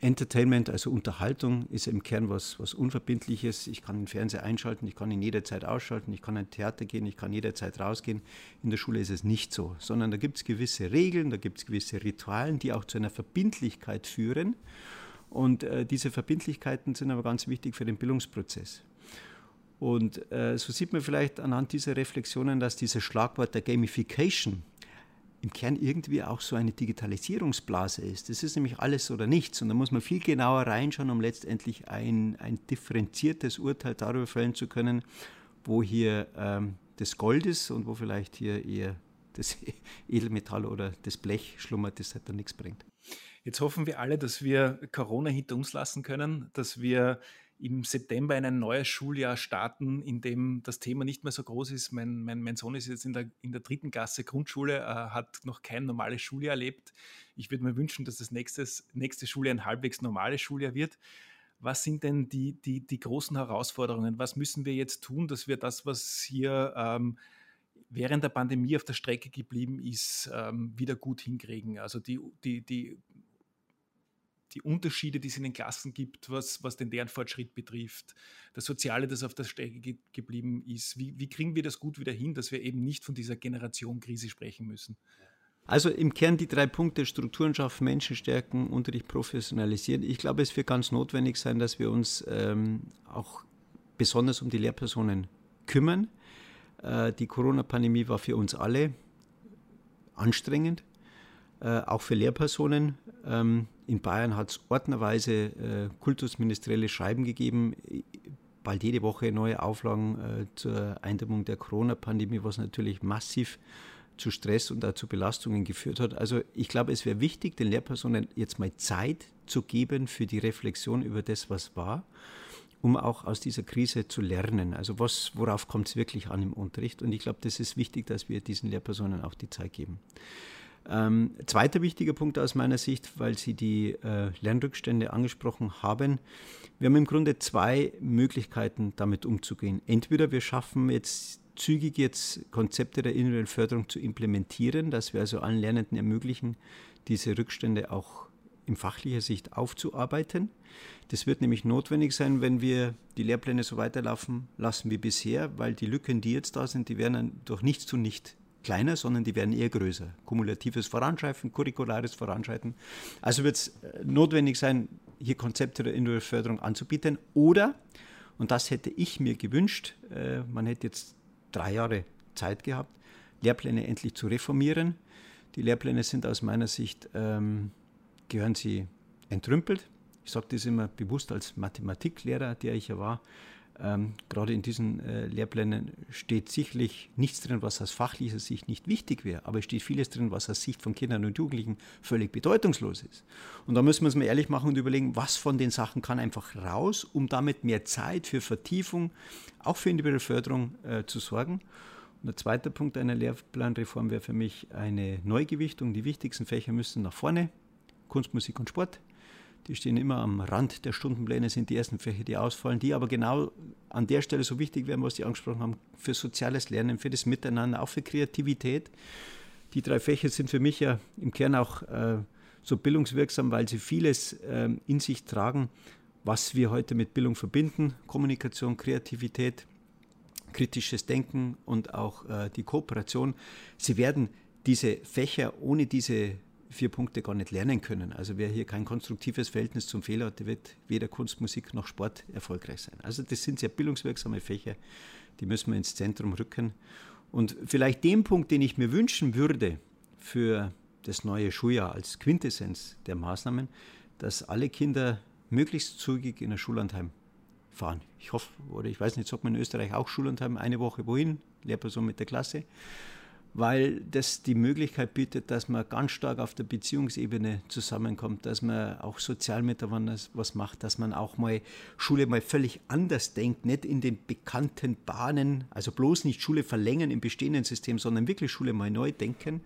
Entertainment, also Unterhaltung, ist im Kern was, was Unverbindliches. Ich kann den Fernseher einschalten, ich kann ihn jederzeit ausschalten, ich kann in ein Theater gehen, ich kann jederzeit rausgehen. In der Schule ist es nicht so, sondern da gibt es gewisse Regeln, da gibt es gewisse Ritualen, die auch zu einer Verbindlichkeit führen. Und äh, diese Verbindlichkeiten sind aber ganz wichtig für den Bildungsprozess. Und äh, so sieht man vielleicht anhand dieser Reflexionen, dass dieses Schlagwort der Gamification im Kern irgendwie auch so eine Digitalisierungsblase ist. Das ist nämlich alles oder nichts. Und da muss man viel genauer reinschauen, um letztendlich ein, ein differenziertes Urteil darüber fällen zu können, wo hier ähm, das Gold ist und wo vielleicht hier eher das Edelmetall oder das Blech schlummert, das halt dann nichts bringt. Jetzt hoffen wir alle, dass wir Corona hinter uns lassen können, dass wir im September in ein neues Schuljahr starten, in dem das Thema nicht mehr so groß ist. Mein, mein, mein Sohn ist jetzt in der, in der dritten Klasse Grundschule, äh, hat noch kein normales Schuljahr erlebt. Ich würde mir wünschen, dass das nächstes, nächste Schuljahr ein halbwegs normales Schuljahr wird. Was sind denn die, die, die großen Herausforderungen? Was müssen wir jetzt tun, dass wir das, was hier ähm, während der Pandemie auf der Strecke geblieben ist, ähm, wieder gut hinkriegen? Also die, die, die die Unterschiede, die es in den Klassen gibt, was, was den Lernfortschritt betrifft, das Soziale, das auf der Strecke ge geblieben ist. Wie, wie kriegen wir das gut wieder hin, dass wir eben nicht von dieser Generationenkrise sprechen müssen? Also im Kern die drei Punkte Strukturen schaffen, Menschen stärken, Unterricht professionalisieren. Ich glaube, es wird ganz notwendig sein, dass wir uns ähm, auch besonders um die Lehrpersonen kümmern. Äh, die Corona-Pandemie war für uns alle anstrengend, äh, auch für Lehrpersonen. Ähm, in Bayern hat es ordnerweise äh, kultusministerielle Schreiben gegeben, bald jede Woche neue Auflagen äh, zur Eindämmung der Corona-Pandemie, was natürlich massiv zu Stress und auch zu Belastungen geführt hat. Also ich glaube, es wäre wichtig, den Lehrpersonen jetzt mal Zeit zu geben für die Reflexion über das, was war, um auch aus dieser Krise zu lernen. Also was, worauf kommt es wirklich an im Unterricht? Und ich glaube, das ist wichtig, dass wir diesen Lehrpersonen auch die Zeit geben. Ähm, zweiter wichtiger Punkt aus meiner Sicht, weil Sie die äh, Lernrückstände angesprochen haben. Wir haben im Grunde zwei Möglichkeiten, damit umzugehen. Entweder wir schaffen jetzt zügig jetzt Konzepte der individuellen Förderung zu implementieren, dass wir also allen Lernenden ermöglichen, diese Rückstände auch in fachlicher Sicht aufzuarbeiten. Das wird nämlich notwendig sein, wenn wir die Lehrpläne so weiterlaufen lassen wie bisher, weil die Lücken, die jetzt da sind, die werden dann durch nichts zu nicht kleiner, sondern die werden eher größer. Kumulatives Voranschreiten, curriculares Voranschreiten. Also wird es äh, notwendig sein, hier Konzepte der individuellen Förderung anzubieten. Oder, und das hätte ich mir gewünscht, äh, man hätte jetzt drei Jahre Zeit gehabt, Lehrpläne endlich zu reformieren. Die Lehrpläne sind aus meiner Sicht, ähm, gehören sie entrümpelt. Ich sage das immer bewusst als Mathematiklehrer, der ich ja war. Ähm, gerade in diesen äh, Lehrplänen steht sicherlich nichts drin, was aus fachlicher Sicht nicht wichtig wäre, aber es steht vieles drin, was aus Sicht von Kindern und Jugendlichen völlig bedeutungslos ist. Und da müssen wir uns mal ehrlich machen und überlegen, was von den Sachen kann einfach raus, um damit mehr Zeit für Vertiefung, auch für individuelle Förderung äh, zu sorgen. Und der zweite Punkt einer Lehrplanreform wäre für mich eine Neugewichtung. Die wichtigsten Fächer müssen nach vorne, Kunst, Musik und Sport. Die stehen immer am Rand der Stundenpläne, sind die ersten Fächer, die ausfallen, die aber genau an der Stelle so wichtig werden, was Sie angesprochen haben, für soziales Lernen, für das Miteinander, auch für Kreativität. Die drei Fächer sind für mich ja im Kern auch äh, so bildungswirksam, weil sie vieles äh, in sich tragen, was wir heute mit Bildung verbinden. Kommunikation, Kreativität, kritisches Denken und auch äh, die Kooperation. Sie werden diese Fächer ohne diese vier Punkte gar nicht lernen können. Also wer hier kein konstruktives Verhältnis zum Fehler hat, der wird weder Kunst, Musik noch Sport erfolgreich sein. Also das sind sehr bildungswirksame Fächer, die müssen wir ins Zentrum rücken. Und vielleicht den Punkt, den ich mir wünschen würde für das neue Schuljahr als Quintessenz der Maßnahmen, dass alle Kinder möglichst zügig in ein Schullandheim fahren. Ich hoffe, oder ich weiß nicht, sagt man in Österreich auch Schullandheim, eine Woche wohin, Lehrperson mit der Klasse weil das die Möglichkeit bietet, dass man ganz stark auf der Beziehungsebene zusammenkommt, dass man auch sozial miteinander was macht, dass man auch mal Schule mal völlig anders denkt, nicht in den bekannten Bahnen, also bloß nicht Schule verlängern im bestehenden System, sondern wirklich Schule mal neu denken.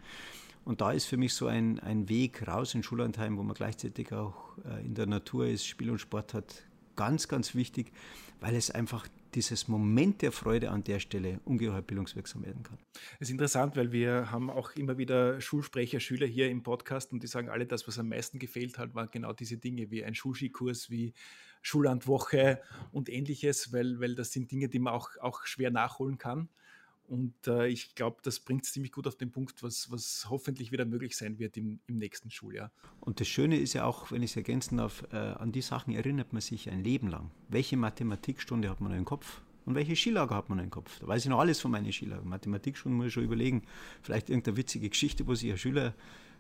Und da ist für mich so ein, ein Weg raus in Schullandheim, wo man gleichzeitig auch äh, in der Natur ist, Spiel und Sport hat, ganz, ganz wichtig, weil es einfach dieses Moment der Freude an der Stelle ungeheuer bildungswirksam werden kann. Es ist interessant, weil wir haben auch immer wieder Schulsprecher, Schüler hier im Podcast und die sagen alle, das, was am meisten gefehlt hat, waren genau diese Dinge wie ein Schulskikurs, wie Schullandwoche und ähnliches, weil, weil das sind Dinge, die man auch, auch schwer nachholen kann. Und äh, ich glaube, das bringt es ziemlich gut auf den Punkt, was, was hoffentlich wieder möglich sein wird im, im nächsten Schuljahr. Und das Schöne ist ja auch, wenn ich es ergänzen darf, äh, an die Sachen erinnert man sich ein Leben lang. Welche Mathematikstunde hat man im Kopf? Und welche Skilager hat man im Kopf? Da weiß ich noch alles von meinen Skilagern. Mathematikstunden muss ich schon überlegen. Vielleicht irgendeine witzige Geschichte, wo sich ein Schüler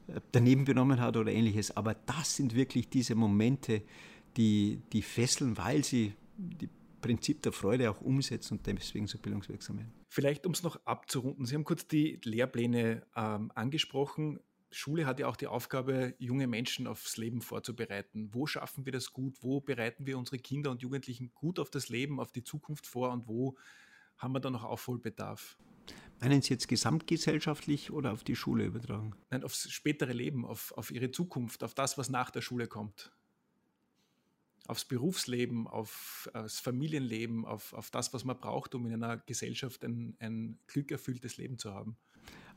äh, daneben benommen hat oder ähnliches. Aber das sind wirklich diese Momente, die, die fesseln, weil sie die Prinzip der Freude auch umsetzen und deswegen so bildungswirksam werden. Vielleicht, um es noch abzurunden, Sie haben kurz die Lehrpläne ähm, angesprochen. Schule hat ja auch die Aufgabe, junge Menschen aufs Leben vorzubereiten. Wo schaffen wir das gut? Wo bereiten wir unsere Kinder und Jugendlichen gut auf das Leben, auf die Zukunft vor und wo haben wir da noch Aufholbedarf? Meinen Sie jetzt gesamtgesellschaftlich oder auf die Schule übertragen? Nein, aufs spätere Leben, auf, auf Ihre Zukunft, auf das, was nach der Schule kommt aufs Berufsleben, auf das Familienleben, auf, auf das, was man braucht, um in einer Gesellschaft ein, ein glückerfülltes Leben zu haben?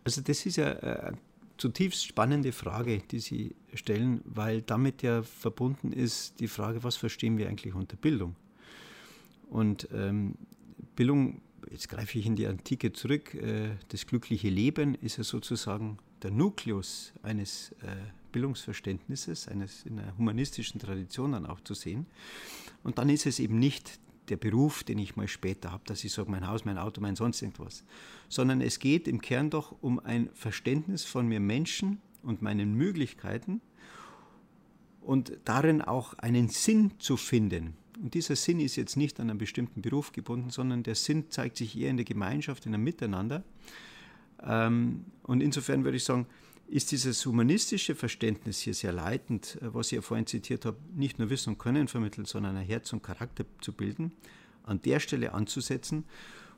Also das ist ja eine zutiefst spannende Frage, die Sie stellen, weil damit ja verbunden ist die Frage, was verstehen wir eigentlich unter Bildung? Und ähm, Bildung, jetzt greife ich in die Antike zurück, äh, das glückliche Leben ist ja sozusagen der Nukleus eines äh, Bildungsverständnisses, eines in einer humanistischen Tradition dann auch zu sehen. Und dann ist es eben nicht der Beruf, den ich mal später habe, dass ich sage, mein Haus, mein Auto, mein sonst irgendwas, sondern es geht im Kern doch um ein Verständnis von mir Menschen und meinen Möglichkeiten und darin auch einen Sinn zu finden. Und dieser Sinn ist jetzt nicht an einen bestimmten Beruf gebunden, sondern der Sinn zeigt sich eher in der Gemeinschaft, in einem Miteinander. Ähm, und insofern würde ich sagen, ist dieses humanistische Verständnis hier sehr leitend, äh, was ich ja vorhin zitiert habe, nicht nur Wissen und Können vermitteln, sondern ein Herz und Charakter zu bilden, an der Stelle anzusetzen.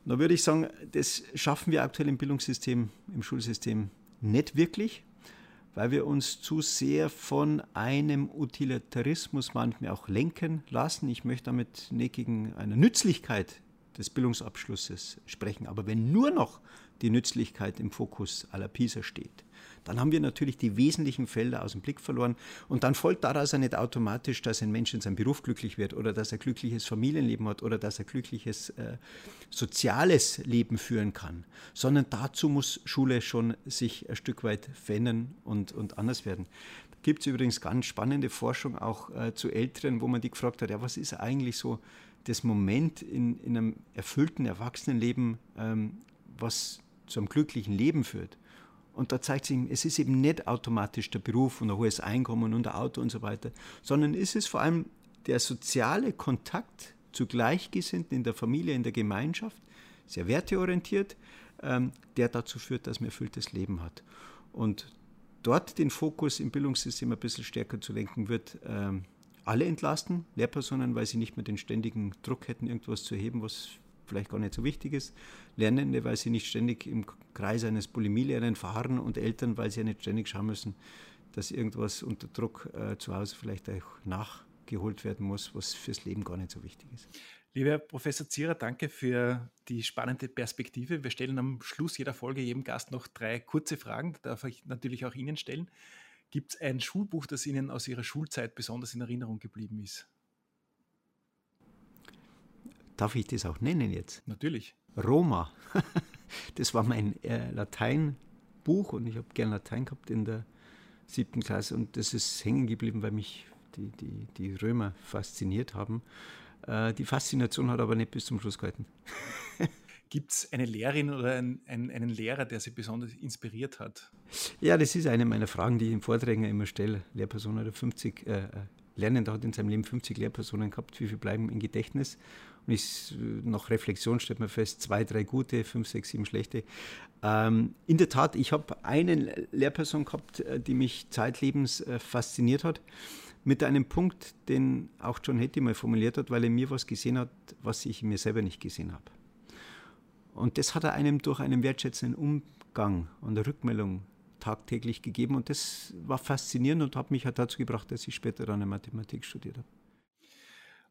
Und da würde ich sagen, das schaffen wir aktuell im Bildungssystem, im Schulsystem nicht wirklich, weil wir uns zu sehr von einem Utilitarismus manchmal auch lenken lassen. Ich möchte damit nicht gegen eine Nützlichkeit des Bildungsabschlusses sprechen, aber wenn nur noch die Nützlichkeit im Fokus aller PISA steht, dann haben wir natürlich die wesentlichen Felder aus dem Blick verloren. Und dann folgt daraus ja nicht automatisch, dass ein Mensch in seinem Beruf glücklich wird oder dass er glückliches Familienleben hat oder dass er glückliches äh, soziales Leben führen kann, sondern dazu muss Schule schon sich ein Stück weit verändern und, und anders werden. Da gibt es übrigens ganz spannende Forschung auch äh, zu Älteren, wo man die gefragt hat, ja, was ist eigentlich so das Moment in, in einem erfüllten Erwachsenenleben, ähm, was zu einem glücklichen Leben führt. Und da zeigt sich, es ist eben nicht automatisch der Beruf und ein hohes Einkommen und ein Auto und so weiter, sondern es ist vor allem der soziale Kontakt zu Gleichgesinnten in der Familie, in der Gemeinschaft, sehr werteorientiert, ähm, der dazu führt, dass man erfülltes Leben hat. Und dort den Fokus im Bildungssystem ein bisschen stärker zu lenken, wird ähm, alle entlasten, Lehrpersonen, weil sie nicht mehr den ständigen Druck hätten, irgendwas zu erheben, was vielleicht gar nicht so wichtig ist. Lernende, weil sie nicht ständig im Kreis eines Bulimielernens fahren und Eltern, weil sie ja nicht ständig schauen müssen, dass irgendwas unter Druck äh, zu Hause vielleicht auch nachgeholt werden muss, was fürs Leben gar nicht so wichtig ist. Lieber Herr Professor Zierer, danke für die spannende Perspektive. Wir stellen am Schluss jeder Folge jedem Gast noch drei kurze Fragen, darf ich natürlich auch Ihnen stellen. Gibt es ein Schulbuch, das Ihnen aus Ihrer Schulzeit besonders in Erinnerung geblieben ist? Darf ich das auch nennen jetzt? Natürlich. Roma. Das war mein äh, Lateinbuch und ich habe gern Latein gehabt in der siebten Klasse und das ist hängen geblieben, weil mich die, die, die Römer fasziniert haben. Äh, die Faszination hat aber nicht bis zum Schluss gehalten. Gibt es eine Lehrerin oder ein, ein, einen Lehrer, der Sie besonders inspiriert hat? Ja, das ist eine meiner Fragen, die ich in Vorträgen immer stelle. Lehrperson oder 50 äh, Lernender hat in seinem Leben 50 Lehrpersonen gehabt, wie viele bleiben im Gedächtnis? Und ich, äh, nach Reflexion stellt man fest, zwei, drei gute, fünf, sechs, sieben schlechte. Ähm, in der Tat, ich habe eine Lehrperson gehabt, äh, die mich zeitlebens äh, fasziniert hat, mit einem Punkt, den auch John Hattie mal formuliert hat, weil er mir was gesehen hat, was ich mir selber nicht gesehen habe. Und das hat er einem durch einen wertschätzenden Umgang und Rückmeldung tagtäglich gegeben. Und das war faszinierend und hat mich halt dazu gebracht, dass ich später dann Mathematik studiert habe.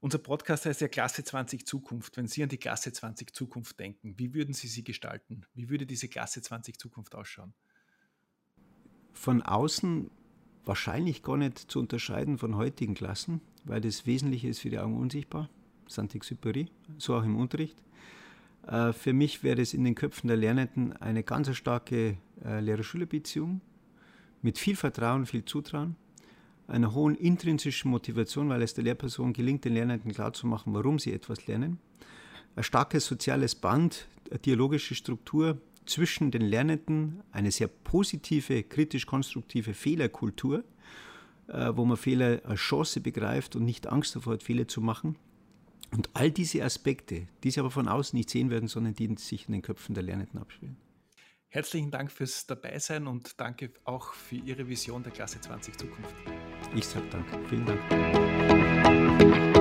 Unser Podcast heißt ja Klasse 20 Zukunft. Wenn Sie an die Klasse 20 Zukunft denken, wie würden Sie sie gestalten? Wie würde diese Klasse 20 Zukunft ausschauen? Von außen wahrscheinlich gar nicht zu unterscheiden von heutigen Klassen, weil das Wesentliche ist für die Augen unsichtbar. Saint-Exupéry, so auch im Unterricht. Äh, für mich wäre es in den Köpfen der Lernenden eine ganz starke äh, Lehrer-Schüler-Beziehung mit viel Vertrauen, viel Zutrauen einer hohen intrinsischen Motivation, weil es der Lehrperson gelingt, den Lernenden klarzumachen, warum sie etwas lernen. Ein starkes soziales Band, eine dialogische Struktur zwischen den Lernenden, eine sehr positive, kritisch-konstruktive Fehlerkultur, äh, wo man Fehler als Chance begreift und nicht Angst davor hat, Fehler zu machen. Und all diese Aspekte, die Sie aber von außen nicht sehen werden, sondern die sich in den Köpfen der Lernenden abspielen. Herzlichen Dank fürs Dabeisein und danke auch für Ihre Vision der Klasse 20 Zukunft. Ich sage Danke. Vielen Dank.